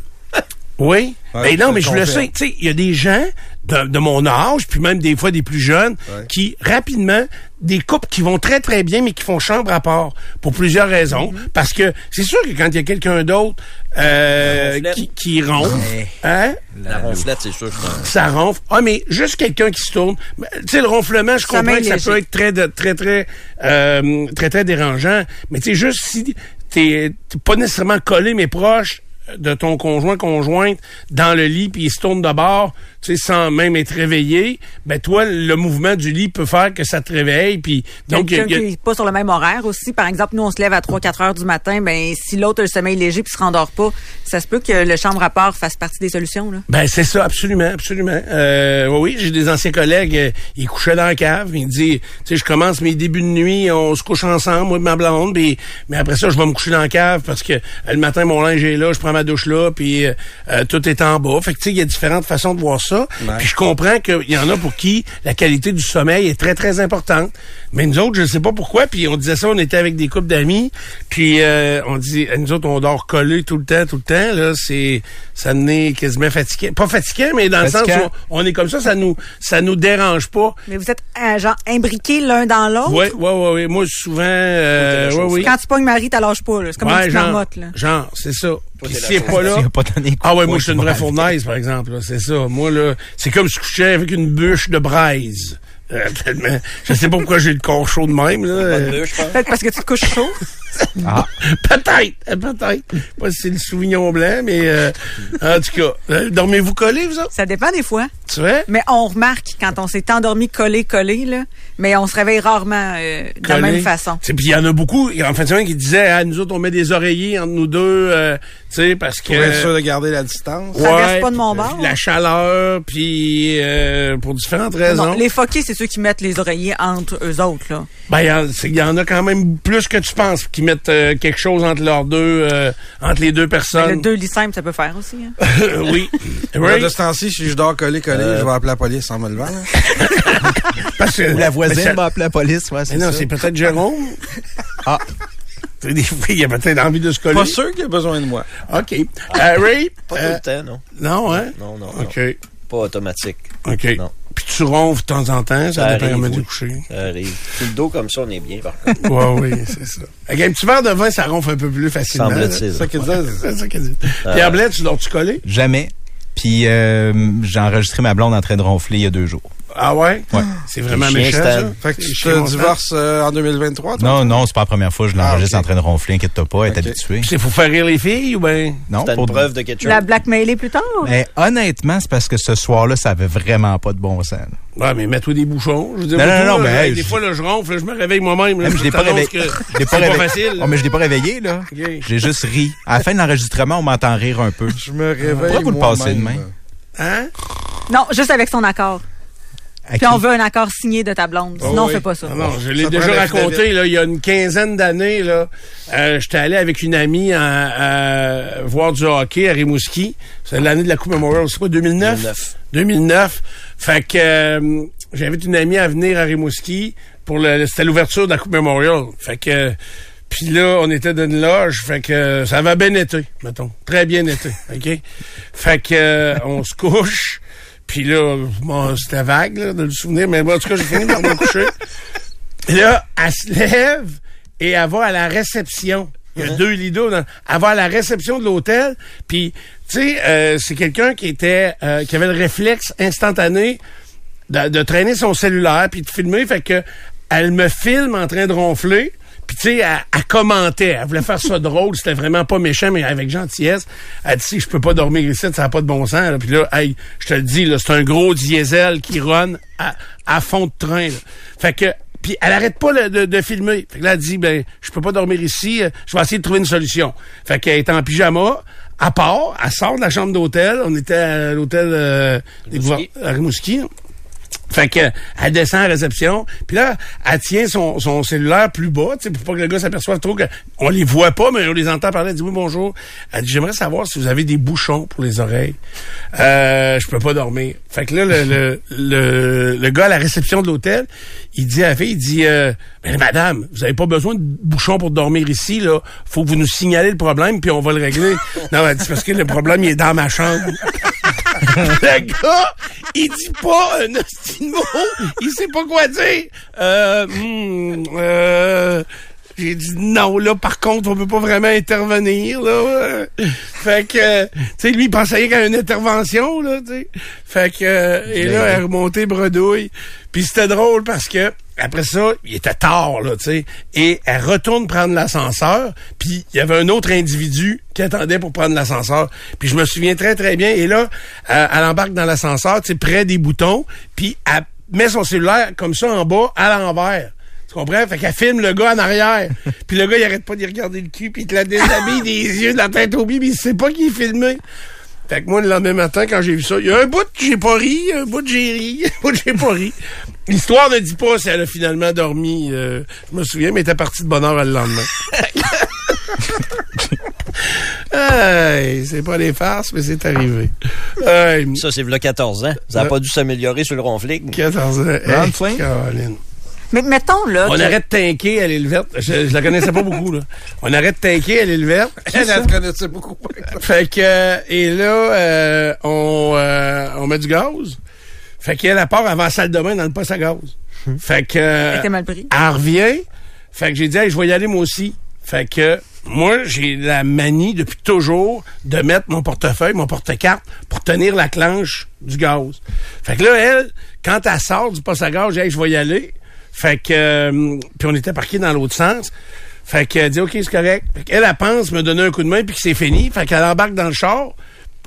Oui. Ouais, ben non, mais je le sais. Tu sais, il y a des gens de, de mon âge, puis même des fois des plus jeunes, Ouais. qui rapidement des couples qui vont très très bien, mais qui font chambre à part pour plusieurs raisons. Mm-hmm. Parce que c'est sûr que quand il y a quelqu'un d'autre euh, qui, qui ronfle, hein, La ronflette, c'est sûr. ça ronfle. Ah, mais juste quelqu'un qui se tourne. Tu sais, le ronflement, je comprends que ça léger. peut être très, très, très, euh, très, très dérangeant. Mais tu sais, juste si t'es t'es pas nécessairement collé, mais proche de ton conjoint, conjointe, dans le lit, puis il se tourne de bord, tu sais, sans même être réveillé, ben toi, le mouvement du lit peut faire que ça te réveille, puis donc... il y a- qui n'est pas sur le même horaire aussi. Par exemple, nous, on se lève à 3-4 heures du matin. Ben, si l'autre a le sommeil léger puis se rendort pas, ça se peut que le chambre à part fasse partie des solutions. Là. Ben c'est ça, absolument, absolument. Euh, oui, j'ai des anciens collègues, euh, ils couchaient dans la cave, ils me disent, tu sais, je commence mes débuts de nuit, on se couche ensemble, moi et ma blonde, puis mais après ça, je vais me coucher dans la cave parce que euh, le matin, mon linge est là, je prends ma douche là, puis euh, euh, tout est en bas. Fait que tu sais, il y a différentes façons de voir ça. Puis je comprends qu'il y en a pour qui la qualité du sommeil est très très importante. Mais nous autres, je sais pas pourquoi. Puis on disait ça, on était avec des couples d'amis, puis euh, on dit, nous autres, on dort collés tout le temps, tout le temps. Là, c'est ça nous est quasiment fatigué, pas fatigué, mais dans le sens où on est comme ça, ça nous ça nous dérange pas. Mais vous êtes euh, genre imbriqués l'un dans l'autre? Oui, oui, oui, oui. Moi, souvent, euh, Faut oui. Quand tu pognes Marie, t'as pas. là. C'est comme une Ouais, petite genre, marmotte. Là. genre, c'est ça. Puis t'es s'il la est pas là, <laughs> pas Ah ouais, moi, je suis une vraie fournaise, par exemple. là, C'est ça. Moi, là, c'est comme si je couchais avec une bûche de braise. Euh. Je sais pas pourquoi j'ai le corps chaud de même. Là. Peut-être parce que tu te couches chaud. <laughs> peut-être, euh, peut-être. Pas si c'est le soulignon blanc, mais euh, en tout cas, euh, dormez-vous collés, vous autres? Ça dépend des fois. Tu vois? Mais on remarque quand on s'est endormi collé, collé, là, mais on se réveille rarement euh, de la même façon. Tu sais, Puis il y en a beaucoup, en fait, qui disaient, ah, nous autres, on met des oreillers entre nous deux, euh, tu sais, parce que... Pour être sûr de garder la distance. Ça verse pas de mon bord. La chaleur, puis euh, pour différentes raisons. Non, les c'est ceux qui mettent les oreillers entre eux autres. Là. Ben, il y en- y, a quand même plus que tu penses qui mettent euh, quelque chose entre leurs deux, euh, entre les deux Ben, personnes. le deux lits simples, ça peut faire aussi. Hein. <laughs> oui. Oui. De ce temps-ci, si je dors collé, collé, je vais appeler la police en me levant. là. <laughs> Parce que, Ou la voisine ça- va appeler la police, ouais, c'est non, c'est peut-être Jérôme. <laughs> Ah. Des fois, il y a peut-être envie de se coller. Pas sûr qu'il y a besoin de moi. OK. Euh, Ray? Pas euh, tout le temps, non. non, hein? Non, non, non. OK. Pas automatique. OK. Non. Puis tu ronfles de temps en temps, ça, Ça dépend arrive, comment oui. coucher. Ça arrive. Le dos comme ça, on est bien, par contre. <laughs> Ouais, oui, c'est ça. Avec un petit verre de vin, ça ronfle un peu plus facilement. C'est ça qu'ils disent. C'est ça qu'il dit. Pierre Blais, tu dors-tu collé? Jamais. Puis euh, j'ai enregistré ma blonde en train de ronfler il y a deux jours. Ah ouais? Ouais. C'est vraiment méchant, ça? Fait que tu te divorces euh, en 2023, toi? Non, non, c'est pas la première fois que je l'enregistre Ah, en train de ronfler, inquiète-toi pas, elle est Ok. habituée. C'est pour faire rire les filles ou ben? Non, une pour- preuve de quelque chose. La blackmailer plus tard. Mais honnêtement, c'est parce que ce soir-là, ça avait vraiment pas de bon sens. Ouais, mais mets-toi des bouchons. Je veux dire, Non, non, non, mais, hey, des je- fois, là, je ronfle, là, je me réveille moi-même. là, Même, je l'ai pas réveillé. C'est pas facile. Oh, mais je l'ai pas réveillé, là. J'ai juste ri. À la fin de l'enregistrement, on m'entend rire un peu. Je me réveille. Pourquoi vous le passez de main? Hein? Non, juste avec son accord. Puis on veut un accord signé de ta blonde. Sinon, Oh, on fait pas ça. Ah non, je l'ai déjà raconté, là, il y a une quinzaine d'années, là. Euh, j'étais allé avec une amie à, à voir du hockey à Rimouski. C'est l'année de la Coupe Memorial, c'est quoi, 2009? 2009. 2009. Fait que euh, j'invite une amie à venir à Rimouski pour le, c'était l'ouverture de la Coupe Memorial. Fait que puis là, on était dans une loge, fait que ça va bien été, mettons. Très bien été, <laughs> OK? Fait que euh, on se couche, puis là, bon, c'était vague, là, de le souvenir, mais moi, en tout cas, j'ai fini par me coucher. Là, elle se lève et elle va à la réception. Il y a deux lits d'eau. dans- Elle va à la réception de l'hôtel. Puis, tu sais, euh, c'est quelqu'un qui était, euh, qui avait le réflexe instantané de, de traîner son cellulaire puis de filmer. Fait que elle me filme en train de ronfler. Puis tu sais, elle, elle commentait. Elle voulait faire ça drôle. C'était vraiment pas méchant, mais avec gentillesse. Elle dit, si je peux pas dormir ici, ça n'a pas de bon sens. là. Puis là, hey, je te le dis, là, c'est un gros diesel qui run à, à fond de train. là. Fait que puis elle arrête pas de, de filmer. Fait que là, elle dit, ben, je peux pas dormir ici, euh, je vais essayer de trouver une solution. Fait qu'elle est en pyjama, à part, elle sort de la chambre d'hôtel. On était à l'hôtel euh, des à Rimouski. Fait que elle descend à la réception, puis là, elle tient son, son cellulaire plus bas, tu sais, pour pas que le gars s'aperçoive trop que on les voit pas, mais on les entend parler. Elle dit oui bonjour. Elle dit j'aimerais savoir si vous avez des bouchons pour les oreilles. Euh, je peux pas dormir. Fait que là, le, le, le, le gars à la réception de l'hôtel, il dit à la fille, il dit euh, ben, madame, vous avez pas besoin de bouchons pour dormir ici, là. Faut que vous nous signalez le problème, puis on va le régler. non, elle dit parce que le problème, il est dans ma chambre. <laughs> le gars, il dit pas un hostie de mot. Il sait pas quoi dire. Euh, hmm, euh, j'ai dit non, là, par contre, on peut pas vraiment intervenir, là. Fait que, tu sais, lui, il pensait qu'il y avait une intervention, là, tu sais. Fait que, et là, elle est remontée bredouille. Puis c'était drôle parce que, après ça, il était tard, là, tu sais. Et elle retourne prendre l'ascenseur, puis il y avait un autre individu qui attendait pour prendre l'ascenseur. Puis je me souviens très, très bien. Et là, euh, elle embarque dans l'ascenseur, tu sais, près des boutons, puis elle met son cellulaire comme ça en bas, à l'envers. Tu comprends? Fait qu'elle filme le gars en arrière. <laughs> puis le gars, il arrête pas d'y regarder le cul, puis il te la déshabille des <laughs> yeux, de la tête au pied, puis il sait pas qui est filmé. Fait que moi, le lendemain matin, quand j'ai vu ça, il y a un bout que j'ai pas ri, un bout que j'ai ri, <laughs> un bout que j'ai pas ri. L'histoire ne dit pas si elle a finalement dormi. euh, je me souviens, mais elle était partie de bonne heure le lendemain. <laughs> hey, c'est pas des farces, mais c'est arrivé. Hey, Ça, c'est le 14 ans. Ça n'a pas dû s'améliorer sur le ronfling. 14 ans. Hey. Mais mettons, là. On que- arrête de tanker à l'île verte. Je, je la connaissais pas beaucoup, là. On arrête de tanker à l'île verte. <laughs> Elle, elle te connaissait beaucoup. Fait que, euh, et là, euh, on, euh, on met du gaz. Fait qu'elle, elle part avant la salle de bain dans le poste à gaz. Fait que, euh, Elle était mal pris. elle revient. Fait que j'ai dit, hey, je vais y aller moi aussi. Fait que, moi, j'ai la manie depuis toujours de mettre mon portefeuille, mon porte-carte pour tenir la clenche du gaz. Fait que là, elle, quand elle sort du poste à gaz, j'ai dit, hey, je vais y aller. Fait que, euh, puis on était parqué dans l'autre sens. Fait qu'elle dit, OK, c'est correct. Fait qu'elle, elle pense me donner un coup de main puis que c'est fini. Fait qu'elle embarque dans le char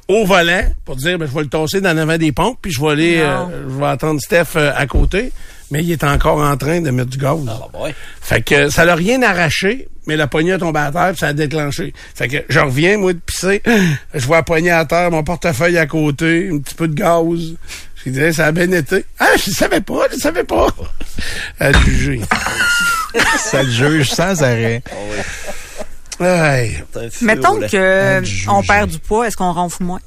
au volant pour dire, ben, je vais le tasser dans l'avant des pompes puis je vais aller, euh, je vais attendre Steph euh, à côté. Mais il est encore en train de mettre du gaz. ouais. Fait que ça l'a rien arraché, mais la poignée a tombé à terre puis ça a déclenché. Fait que je reviens, moi, de pisser. <gasps> Je vois la poignée à terre, mon portefeuille à côté, un petit peu de gaz. Dit, Hey, ça a bien été. Ah, je savais pas, je savais pas. À juger. <laughs> Ça le juge sans arrêt. Hey. C'est Mettons que on perd du poids, est-ce qu'on ronfle moins?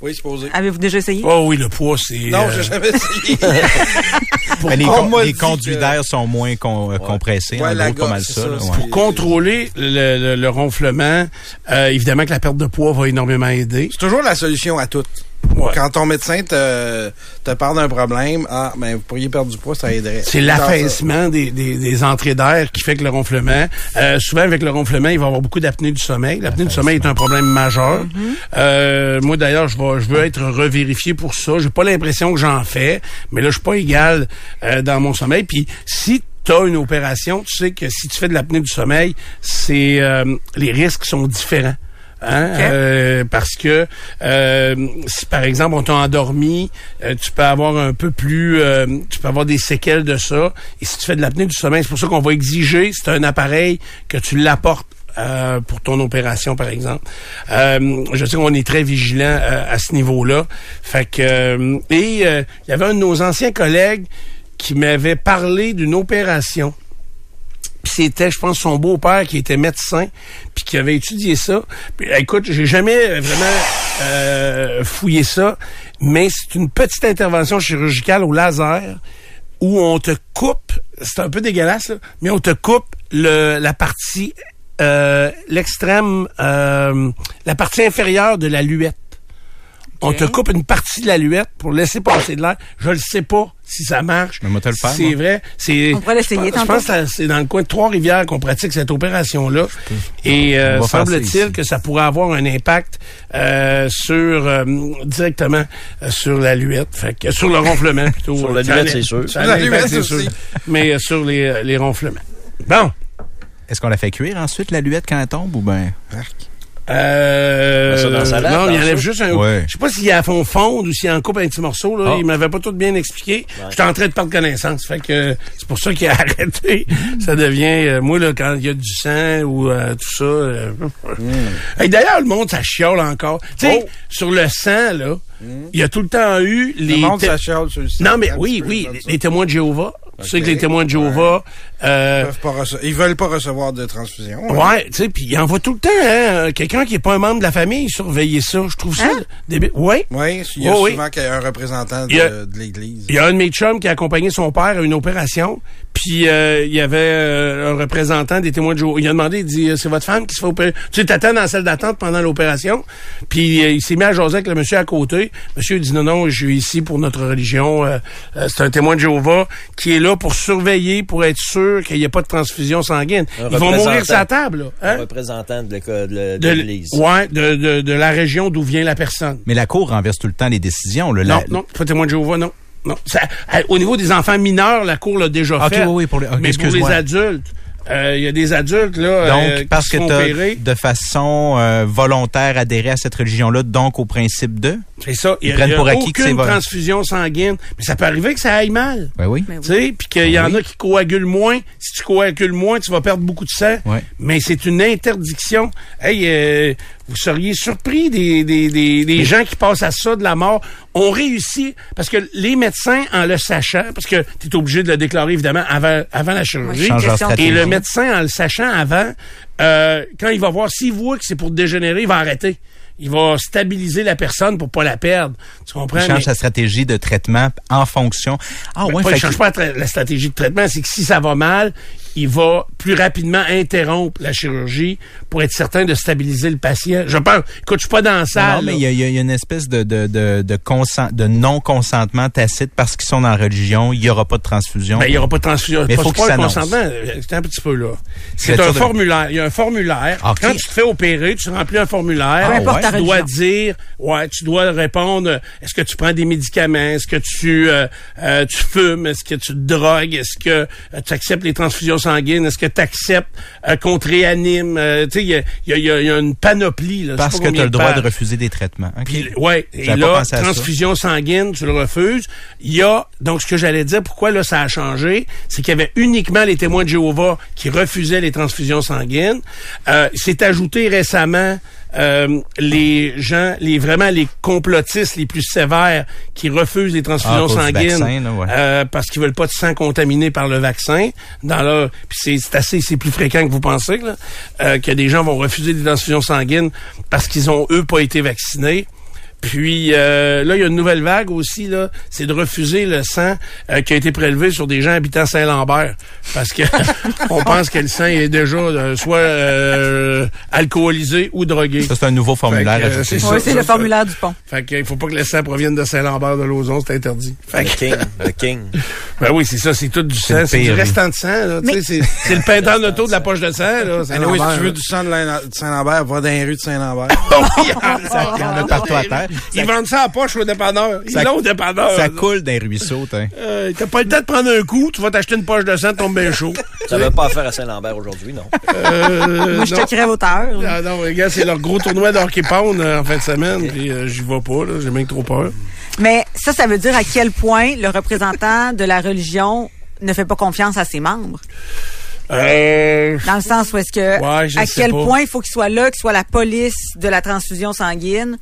Oui, c'est posé. Avez-vous déjà essayé? Oh oui, le poids, c'est... Non, euh, j'ai jamais essayé. <laughs> Mais les, con- conduits que- d'air sont moins con- euh, compressés. Ouais, en la gros, pas mal ça. là, ouais. c'est- contrôler le, le- le ronflement, euh, évidemment que la perte de poids va énormément aider. C'est toujours la solution à tout. Ouais. Quand ton médecin te, te parle d'un problème, ah, ben, vous pourriez perdre du poids, ça aiderait. C'est l'affaissement des, des, des entrées d'air qui fait que le ronflement. Euh, souvent, avec le ronflement, il va y avoir beaucoup d'apnée du sommeil. L'apnée du sommeil est un problème majeur. Euh, moi, d'ailleurs, je, vais, je veux être revérifié pour ça. J'ai pas l'impression que j'en fais, mais là, je suis pas égal euh, dans mon sommeil. Puis, si tu une opération, tu sais que si tu fais de l'apnée du sommeil, c'est euh, les risques sont différents. Hein? Euh, parce que euh, si par exemple on t'a endormi, euh, tu peux avoir un peu plus, euh, tu peux avoir des séquelles de ça. Et si tu fais de l'apnée du sommeil, c'est pour ça qu'on va exiger, c'est un appareil que tu l'apportes. euh, pour ton opération, par exemple. Euh, je sais qu'on est très vigilant euh, à ce niveau-là. Fait que euh, et euh, il y avait un de nos anciens collègues qui m'avait parlé d'une opération. C'était, je pense, son beau-père qui était médecin, puis qui avait étudié ça. Puis, écoute, j'ai jamais vraiment euh, fouillé ça, mais c'est une petite intervention chirurgicale au laser où on te coupe, c'est un peu dégueulasse, là, mais on te coupe le, la partie, euh, l'extrême, euh, la partie inférieure de la luette. On te coupe une partie de la luette pour laisser passer de l'air. Je le sais pas si ça marche. Mais moi, le faire, C'est moi. vrai. C'est. On pourrait l'essayer Je pense- Je tantôt. pense que c'est dans le coin de Trois-Rivières qu'on pratique cette opération-là. Et euh, semble-t-il que ça pourrait avoir un impact euh, sur euh, directement euh, sur la luette, fait que, sur le ronflement plutôt. <laughs> Sur la Ça luette, a- c'est sûr. Sur la l'impact, luette c'est sûr. Mais euh, sur les, euh, les ronflements. Bon. Est-ce qu'on la fait cuire ensuite, la luette, quand elle tombe, ou ben? Euh, ça dans salade, non, il enlève ça? juste un. Ouais. Je sais pas s'il y a fond fondre ou s'il en coupe un petit morceau. Là. Ah. Il m'avait pas tout bien expliqué. J'étais en train de perdre connaissance. Fait que c'est pour ça qu'il a <laughs> arrêté. ça devient euh, moi là quand il y a du sang ou euh, tout ça. euh, Hey, D'ailleurs, le monde ça chiole encore. Tu sais, Oh. sur le sang là, il y a tout le temps eu les. Le monde té- s'achale sur le site. non mais oui, oui, les, ça. les témoins de Jéhovah. Tu sais que les témoins de Jéhovah. Euh, Ils peuvent pas rece- Ils veulent pas recevoir de transfusion. Ouais, tu sais, puis il envoie tout le temps, hein, quelqu'un qui est pas un membre de la famille surveiller ça. Je trouve ça Hein? débile. Ouais. Oui, il y a Oh, oui. souvent qu'il y a un représentant de, a- l'Église. Il y a un de mes chums qui a accompagné son père à une opération, puis euh, il y avait euh, un représentant des témoins de Jéhovah. Il a demandé, il dit, euh, c'est votre femme qui se fait opérer? Tu sais, t'attends dans la salle d'attente pendant l'opération, puis euh, il s'est mis à jaser avec le monsieur à côté. Monsieur il dit, non, non, je suis ici pour notre religion. Euh, euh, c'est un témoin de Jéhovah qui est là pour surveiller, pour être sûr qu'il n'y ait pas de transfusion sanguine. Un Ils vont mourir la table, là. Un Hein? représentant de l'Église. ouais, de, de, de la région d'où vient la personne. Mais la Cour renverse tout le temps les décisions. là. Non, La- non, pas témoin de Jéhovah, non. Non. Ça, à- au niveau des enfants mineurs, la Cour l'a déjà Ok, fait. oui, oui, pour les- ok, mais pour les adultes, euh, il y a des adultes, là, Donc, euh, qui parce se que font de façon euh, volontaire adhéré à cette religion-là, donc au principe de... C'est ça. Il y a, prennent il y a pour acquis que aucune c'est vrai. transfusion sanguine. Mais ça peut arriver que ça aille mal. Ben oui. Oui. Tu sais, puis qu'il y en Oui. a qui coagulent moins. Si tu coagules moins, tu vas perdre beaucoup de sang. Ouais. Mais c'est une interdiction. Hey, euh, vous seriez surpris des, des, des, des gens qui passent à ça de la mort. On réussit parce que les médecins, en le sachant, parce que tu es obligé de le déclarer évidemment avant, avant la chirurgie. Et le médecin, en le sachant avant, euh, quand il va voir, s'il voit que c'est pour dégénérer, il va arrêter. Il va stabiliser la personne pour pas la perdre. Tu comprends? Il change Mais- sa stratégie de traitement en fonction. Ah ben, ouais, pas, fait il change que- pas la stratégie de traitement, c'est que si ça va mal, il va plus rapidement interrompre la chirurgie pour être certain de stabiliser le patient. Je pense, écoute, je suis pas dans la Non, mais il y, a- y y une espèce de, de, de, de, consent- de non-consentement tacite parce qu'ils sont dans la religion, il n'y aura pas de transfusion. Ben, il n'y aura pas de transfusion. Mais faut pas s'annoncent. consentement. C'est un petit peu là. C'est un formulaire. Il y a un formulaire. Ok. Quand tu te fais opérer, tu remplis un formulaire. Ta tu dois dire, ouais, tu dois répondre, est-ce que tu prends des médicaments? Est-ce que tu, euh, euh, tu fumes? Est-ce que tu te drogues? Est-ce que euh, tu acceptes les transfusions Est-ce que tu acceptes euh, qu'on te réanime? Euh, tu sais, il y a, y, y une panoplie. Là, parce que tu as le droit de refuser des traitements. OK. Puis, ouais, et là, ça. transfusion sanguine, tu le refuses. Il y a, donc ce que j'allais dire, pourquoi là ça a changé, c'est qu'il y avait uniquement les témoins de Jéhovah qui refusaient les transfusions sanguines. Euh, c'est ajouté récemment euh, les gens, les vraiment les complotistes les plus sévères qui refusent les Ah, transfusions du sanguines vaccin, là, ouais. euh, parce qu'ils veulent pas de sang contaminé par le vaccin. Dans leur, puis c'est, c'est assez, c'est plus fréquent que vous pensez là, euh, que des gens vont refuser des transfusions sanguines parce qu'ils ont eux pas été vaccinés. Puis euh, là, il y a une nouvelle vague aussi, là, c'est de refuser le sang euh, qui a été prélevé sur des gens habitant Saint-Lambert. Parce que <laughs> <laughs> on pense que le sang est déjà euh, soit euh, alcoolisé ou drogué. Ça, c'est un nouveau formulaire. Fait que, euh, c'est ça. Oui, c'est le formulaire du pont. Fait qu'il faut pas que le sang provienne de Saint-Lambert de Lauson, c'est interdit. Fait Le que- King. <laughs> Le King. ben oui, c'est ça, c'est tout du sang, c'est du restant de sang. Là, tu sais, c'est, c'est le peintre d'auto de la poche de sang. Là, Ah oui, si tu veux du sang de la- de Saint-Lambert, va dans les rues de Saint-Lambert. Il y en a partout à terre. Ils vendent ça à poche au dépanneur. Ils Ça- l'ont au dépanneur. Ça coule d'un ruisseau, t'in. Euh, t'as pas le temps de prendre un coup, tu vas t'acheter une poche de sang, tombe bien chaud. <laughs> Ça veut pas affaire à Saint-Lambert aujourd'hui, non. Euh, Moi, je te crève au heure. Ah non, les gars, c'est leur gros tournoi d'hockey pound euh, en fin de semaine, puis euh, j'y vais pas, là, j'ai que trop peur. Mais ça, ça veut dire à quel point le représentant de la religion ne fait pas confiance à ses membres? Euh, Dans le sens où est-ce que, Ouais, à quel pas. point il faut qu'il soit là, qu'il soit la police de la transfusion sanguine.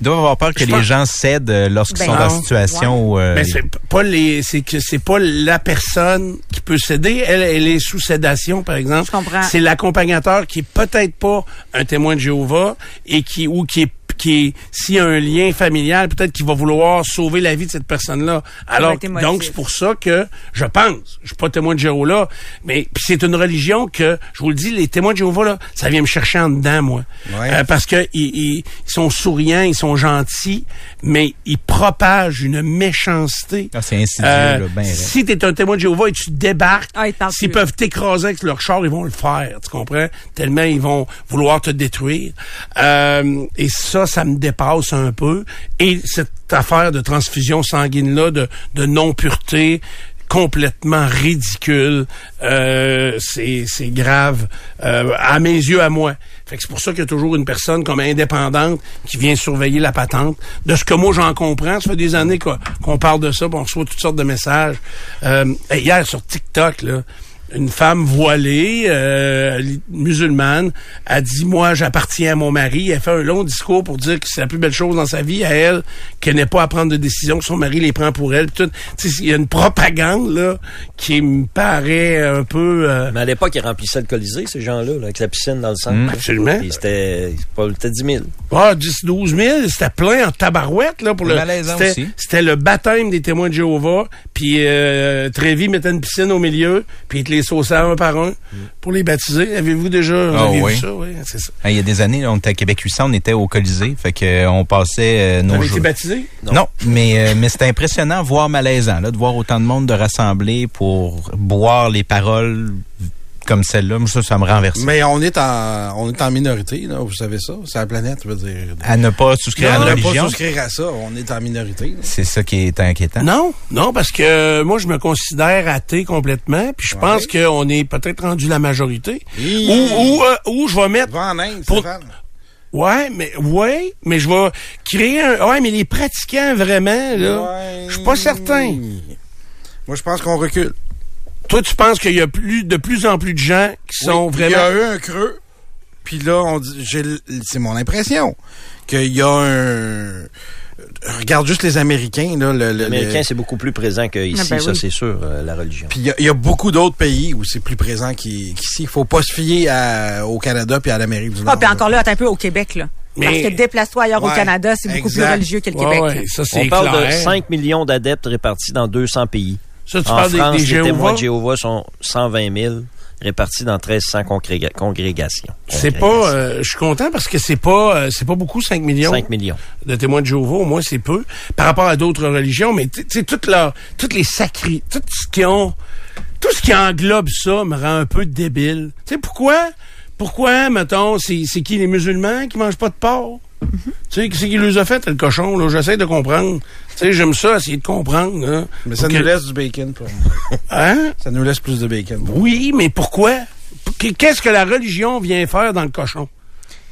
Ils doivent avoir peur que Je les pense- gens cèdent euh, lorsqu'ils Ben sont dans non. une situation où... euh, Ben, c'est pas les, c'est que c'est pas la personne qui peut céder. Elle, elle est sous sédation, par exemple. Je comprends. C'est l'accompagnateur qui est peut-être pas un témoin de Jéhovah et qui, ou qui est, qui s'il y a un lien familial, peut-être qu'il va vouloir sauver la vie de cette personne-là. Alors, donc, c'est pour ça que je pense, je suis pas témoin de Jéhovah, mais puis c'est une religion que, je vous le dis, les témoins de Jéhovah, là, ça vient me chercher en dedans, moi. Ouais. Euh, parce que ils, ils- ils sont souriants, ils sont gentils, mais ils propagent une méchanceté. Ah, c'est insidieux, Euh, là, ben si t'es un témoin de Jéhovah et tu débarques, Ah, ils te parlent s'ils peuvent t'écraser avec leur char, ils vont le faire, tu comprends? Tellement ils vont vouloir te détruire. Euh, et ça, ça me dépasse un peu. Et cette affaire de transfusion sanguine-là, de, de non-pureté, complètement ridicule. Euh, c'est c'est grave euh, à mes yeux, à moi. Fait que c'est pour ça qu'il y a toujours une personne comme indépendante qui vient surveiller la patente. De ce que moi j'en comprends, ça fait des années qu'on parle de ça, on reçoit toutes sortes de messages. Euh, hier sur TikTok, là, une femme voilée, euh, musulmane, a dit moi j'appartiens à mon mari. Elle fait un long discours pour dire que c'est la plus belle chose dans sa vie à elle, qu'elle n'est pas à prendre de décision, que son mari les prend pour elle. Puis tout. Tu sais, Il y a une propagande là qui me paraît un peu. euh, Mais à l'époque, ils remplissaient le Colisée, ces gens-là, là, avec la piscine dans le centre. Mm. Absolument. Puis c'était pas c'était 10 000. Ah, 10, 12 000, c'était plein en tabarouette, là, pour le. c'était- le baptême des témoins de Jéhovah, puis euh, Trévi mettait une piscine au milieu, puis il te les sauçait un par un pour les baptiser. Avez-vous déjà Ah, avez vu ça? Oui, c'est ça. Il y a des années, là, on était à Québec 800, on était au Colisée, fait que euh, on passait euh, nos Avez été jours. baptisé? Non, mais euh, mais c'était impressionnant, voire malaisant, là, de voir autant de monde de rassembler pour boire les paroles comme celle-là. Moi, ça, ça me renverse. Mais on est en, on est en minorité, là, vous savez ça. C'est la planète, je veux dire. À ne pas souscrire on à ne une pas souscrire à ça. On est en minorité. c'est ça qui est inquiétant. Non, non, parce que euh, moi, je me considère athée complètement, puis je pense qu'on est peut-être rendu la majorité. Hi. Ou, ou, euh, ou je vais mettre Va en Inde, Pour- Stéphane. Ouais, mais ouais, mais je vais créer un. Ouais, mais les pratiquants vraiment là, Ouais. je suis pas certain. Moi, je pense qu'on recule. Toi, tu penses qu'il y a plus de plus en plus de gens qui sont Oui, Il y vraiment. a eu un creux. Puis là, on c'est mon impression qu'il y a un. Regarde juste les Américains là. Le, le- Les Américains, le- c'est beaucoup plus présent qu'ici, Ah ben ça oui. c'est sûr, euh, la religion. Puis il y a- il y, a beaucoup d'autres pays où c'est plus présent qu'i- qu'ici. Il faut pas se fier à- au Canada puis à l'Amérique du Nord. Ah, puis encore là, attends un peu au Québec, là. Mais- Parce que déplace-toi ailleurs au Canada, c'est beaucoup plus religieux que le Ouais, Québec. ouais, ça On parle de 5 millions d'adeptes répartis dans 200 pays. Ça, tu en parles des- France, des, les témoins Jéhovah? de Jéhovah sont 120 000 répartis dans 1300 congréga- congrégations. C'est pas. euh, je suis content parce que c'est pas. euh, c'est pas beaucoup 5 millions 5 millions. de témoins de Jéhovah. Au moins c'est peu par rapport à d'autres religions. Mais tu sais, toutes leurs, toutes les sacrés, tout ce qui ont, tout ce qui englobe ça me rend un peu débile. Tu sais pourquoi? Pourquoi, mettons, c'est qui les musulmans qui mangent pas de porc? Tu sais, qui c'est qui les a fait, le cochon, là? J'essaie de comprendre. Tu sais, j'aime ça, essayer de comprendre, là. Mais ça nous laisse du bacon. Pour... Hein? ça nous laisse plus de bacon. pour- Oui, mais pourquoi? Qu'est-ce que la religion vient faire dans le cochon?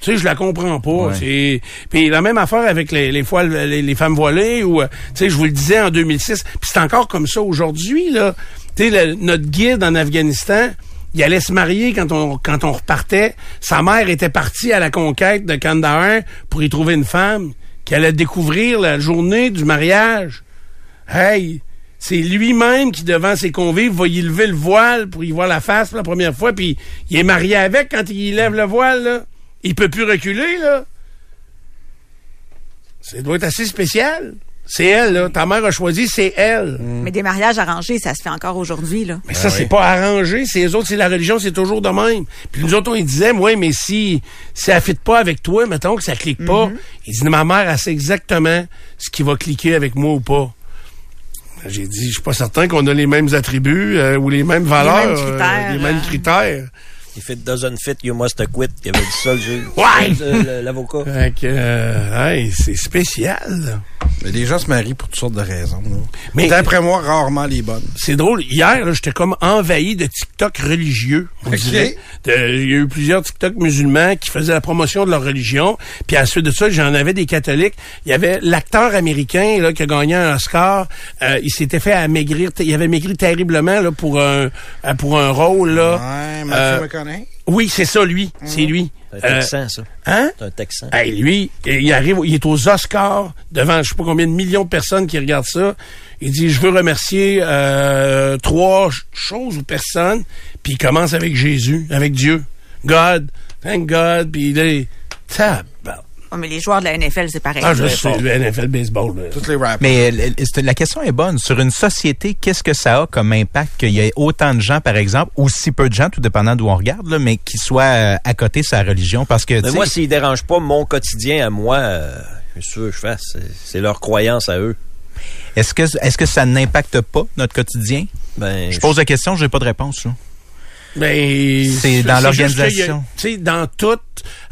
Tu sais, je la comprends pas. Ouais. C'est puis la même affaire avec les, les, fois- les, les femmes voilées ou euh, tu sais, je vous le disais en 2006, puis c'est encore comme ça aujourd'hui là. Tu sais, notre guide en Afghanistan, il allait se marier quand on quand on repartait. Sa mère était partie à la conquête de Kandahar pour y trouver une femme qui allait découvrir la journée du mariage. Hey, c'est lui-même qui, devant ses convives, va y lever le voile pour y voir la face pour la première fois, puis il est marié avec quand il lève le voile, là. Il peut plus reculer, là. Ça doit être assez spécial. C'est elle, là. Ta mère a choisi, c'est elle. Mais des mariages arrangés, ça se fait encore aujourd'hui, là. Mais ça, c'est pas arrangé. C'est les autres, c'est la religion, c'est toujours de même. Puis nous autres, on disait, moi, mais si, si elle fit pas avec toi, mettons que ça clique pas, il dit, ma mère, elle sait exactement ce qui va cliquer avec moi ou pas. J'ai dit, je suis pas certain qu'on a les mêmes attributs euh, ou les mêmes valeurs, mêmes critères, euh, les mêmes euh. If it doesn't fit, you must quit. Il avait dit ça, le juge. Ouais! Euh, L'avocat. Fait que, euh, hey, c'est spécial. Mais les gens se marient pour toutes sortes de raisons. là. Mais- D'après moi, rarement les bonnes. C'est drôle. Hier, là, j'étais comme envahi de TikTok religieux. On Ok. dirait. De- Il y a eu plusieurs TikTok musulmans qui faisaient la promotion de leur religion. Puis à la suite de ça, j'en avais des catholiques. Il y avait l'acteur américain là, qui a gagné un Oscar. Euh, il s'était fait amaigrir. Il avait maigri terriblement là, pour un euh, pour un rôle. Là. Ouais, Euh, oui, c'est ça, lui. C'est lui. C'est un Euh, Texan, ça. hein? C'est un Texan. Hey, lui, il arrive, il est aux Oscars devant je sais pas combien de millions de personnes qui regardent ça. Il dit je veux remercier euh, trois ch- choses ou personnes, puis il commence avec Jésus, avec Dieu, God, thank God, puis il est tabarnak. Oh, mais les joueurs de la NFL, c'est pareil. Ah, je sais, le NFL baseball. là. Toutes les rappers. Mais euh, la question est bonne. Sur une société, qu'est-ce que ça a comme impact qu'il y ait autant de gens, par exemple, ou si peu de gens, tout dépendant d'où on regarde, là, mais qui soient euh, à côté de sa religion? Parce que, Mais moi, s'ils dérangent pas mon quotidien à moi, euh, qu'est-ce que je fasse? C'est- C'est leur croyance à eux. est-ce que, est-ce que ça n'impacte pas notre quotidien? Ben, Je pose la question, j'ai pas de réponse. Là. Ben, C'est dans l'organisation. Tu sais, dans tout,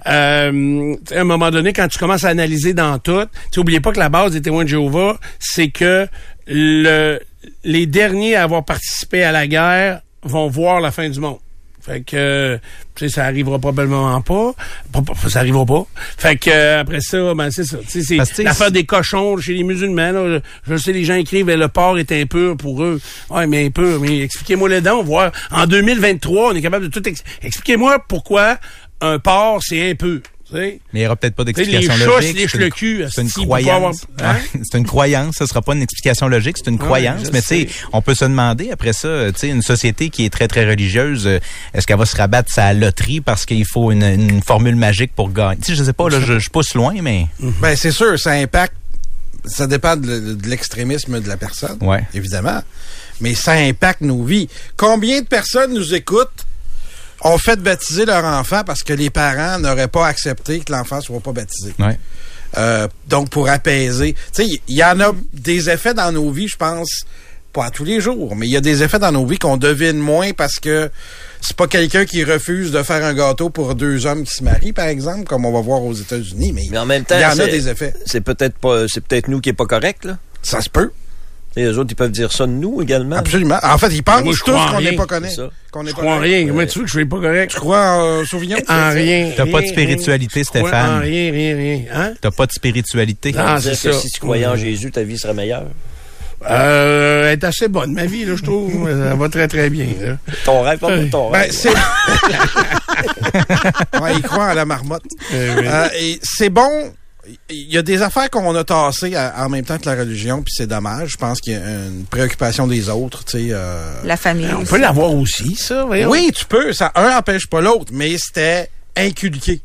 euh, à un moment donné, quand tu commences à analyser dans tout, tu oubliez pas que la base des témoins de Jéhovah, c'est que le, les derniers à avoir participé à la guerre vont voir la fin du monde. Fait que, tu sais, ça arrivera probablement pas. Ça arrivera pas. Fait que, euh, après ça, ben, c'est ça. Tu sais, c'est l'affaire des cochons chez les musulmans, là. Je, je sais, les gens écrivent, le porc est impur pour eux. Ouais, mais impur. Mais expliquez-moi les dents, voir. En 2023, on est capable de tout ex- Expliquez-moi pourquoi un porc, c'est impur. Mais il n'y aura peut-être pas d'explication les chats logique. C'est le une- cul, une avoir- croyance. Hein? <laughs> C'est une croyance. Ce sera pas une explication logique. C'est une Ouais, croyance. Mais tu sais, on peut se demander après ça, tu sais, une société qui est très très religieuse, euh, est-ce qu'elle va se rabattre sa loterie parce qu'il faut une, une formule magique pour gagner? Tu sais, je sais pas. Là, je, je pousse loin, mais Ben, c'est sûr, ça impacte. Ça dépend de, de l'extrémisme de la personne. Ouais. Évidemment. Mais ça impacte nos vies. Combien de personnes nous écoutent, ont fait baptiser leur enfant parce que les parents n'auraient pas accepté que l'enfant soit pas baptisé? ouais. Euh, donc, pour apaiser. Tu sais, il y en a des effets dans nos vies, je pense, pas à tous les jours, mais il y a des effets dans nos vies qu'on devine moins parce que c'est pas quelqu'un qui refuse de faire un gâteau pour deux hommes qui se marient, par exemple, comme on va voir aux États-Unis. Mais, Mais en même temps, il y en a c'est- des effets. C'est peut-être pas, c'est peut-être nous qui est pas correct, là. Ça se peut. Et les autres, ils peuvent dire ça de nous également. Absolument. En fait, ils pensent tous qu'on n'est pas ça. Qu'on n'est Je pas crois en rien. Comment tu veux que je sois pas correct? Tu crois en euh, Sauvignon? En rien. T'as pas de spiritualité, Stéphane. En rien, rien, rien. Hein? T'as pas de spiritualité? Dire c'est que ça. si tu croyais en Jésus, ta vie serait meilleure. Euh, elle est assez bonne, ma vie, là, je trouve. <laughs> Elle va très, très bien. là. Ton rêve, pas ton Ben, rêve. c'est... <laughs> ouais, il croit à la marmotte. Euh, oui. Euh, et c'est bon. Il y a des affaires qu'on a tassées à- en même temps que la religion, puis c'est dommage. Je pense qu'il y a une préoccupation des autres, tu sais. euh. La famille. on aussi. peut l'avoir aussi, ça, voyons. Oui, tu peux. Ça, un empêche pas l'autre, mais c'était inculqué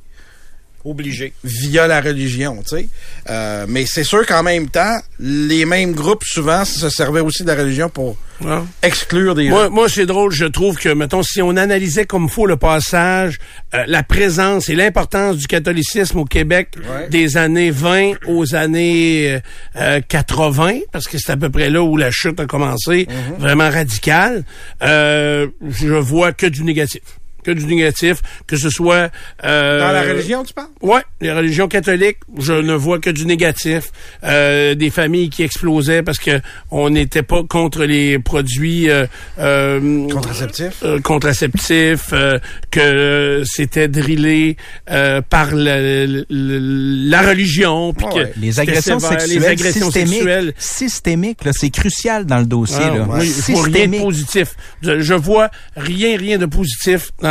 Obligé. via la religion, tu sais. Euh, mais c'est sûr qu'en même temps, les mêmes groupes, souvent, se servaient aussi de la religion pour Ouais. exclure des Moi, gens. moi c'est drôle, je trouve que, mettons, si on analysait comme faut le passage, euh, la présence et l'importance du catholicisme au Québec Ouais. des années 20 aux années euh, 80, parce que c'est à peu près là où la chute a commencé, Mhm. vraiment radicale, euh, je vois que du négatif. Que du négatif, que ce soit... euh, Dans la religion, tu parles? Ouais, les religions catholiques, je ne vois que du négatif. Euh, des familles qui explosaient parce que on n'était pas contre les produits euh, euh, Contraceptif? euh, contraceptifs, euh, que c'était drillé euh, par la, la- la religion, puis Ouais. que Les agressions sévère, sexuelles les agressions systémiques, sexuelles. systémiques, là, c'est crucial dans le dossier. Ah, là. oui, il faut rien de positif. Je, je vois rien, rien de positif dans,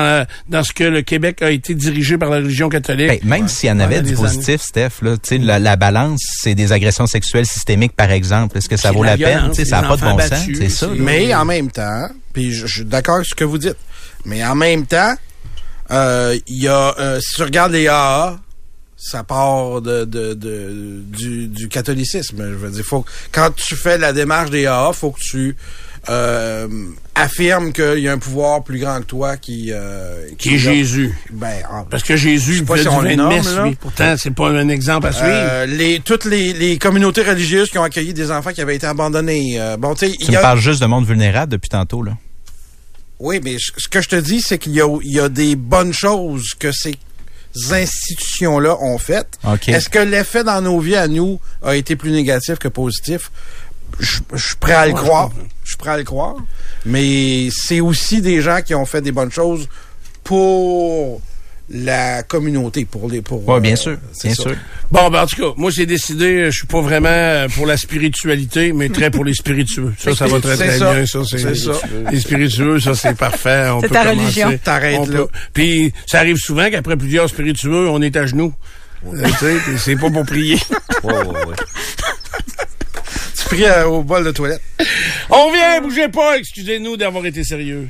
dans ce que le Québec a été dirigé par la religion catholique. Ben, même s'il y en avait du des positif, Steph, là, tu sais, la, la balance, c'est des agressions sexuelles systémiques, par exemple. Est-ce que ça vaut la la peine? ça n'a pas de bon sens. battus, C'est ça. là. Mais en même temps, puis je, je suis d'accord avec ce que vous dites, mais en même temps, euh, il y a, euh, si tu regardes les AA, ça part de, de, de- du, du catholicisme. Je veux dire, faut, quand tu fais la démarche des AA, faut que tu euh, affirmes qu'il y a un pouvoir plus grand que toi qui... Euh, qui est Jésus. Ben, en- Parce que Jésus Je sais pas si on nomme, messe, là. Pourtant, c'est pas un exemple à suivre. euh, les, toutes les, les communautés religieuses qui ont accueilli des enfants qui avaient été abandonnés. euh, bon, tu sais, il Tu y me a- parles juste de monde vulnérable depuis tantôt, là. Oui, mais ce que je te dis, c'est qu'il y a, il y a des bonnes choses que ces institutions-là ont faites. OK. Est-ce que l'effet dans nos vies à nous a été plus négatif que positif? Je je suis prêt à le Ouais, croire. Je suis prêt à le croire. Mais c'est aussi des gens qui ont fait des bonnes choses pour la communauté, pour les pour. Oui, bien euh, sûr. c'est Bien ça. sûr. Bon, ben, en tout cas, moi, j'ai décidé, je suis pas vraiment euh, pour la spiritualité, mais très pour les spiritueux. Ça, ça va très, très ça. bien. Ça, c'est, C'est ça. Les spiritueux, ça, c'est parfait. On C'est peut ta commencer. religion. T'arrêtes là. peut- Puis, ça arrive souvent qu'après plusieurs spiritueux, on est à genoux. Euh, tu sais, puis c'est pas pour prier. <laughs> Ouais, ouais, ouais. Euh, au bol de toilette. On vient, bougez pas, excusez-nous d'avoir été sérieux.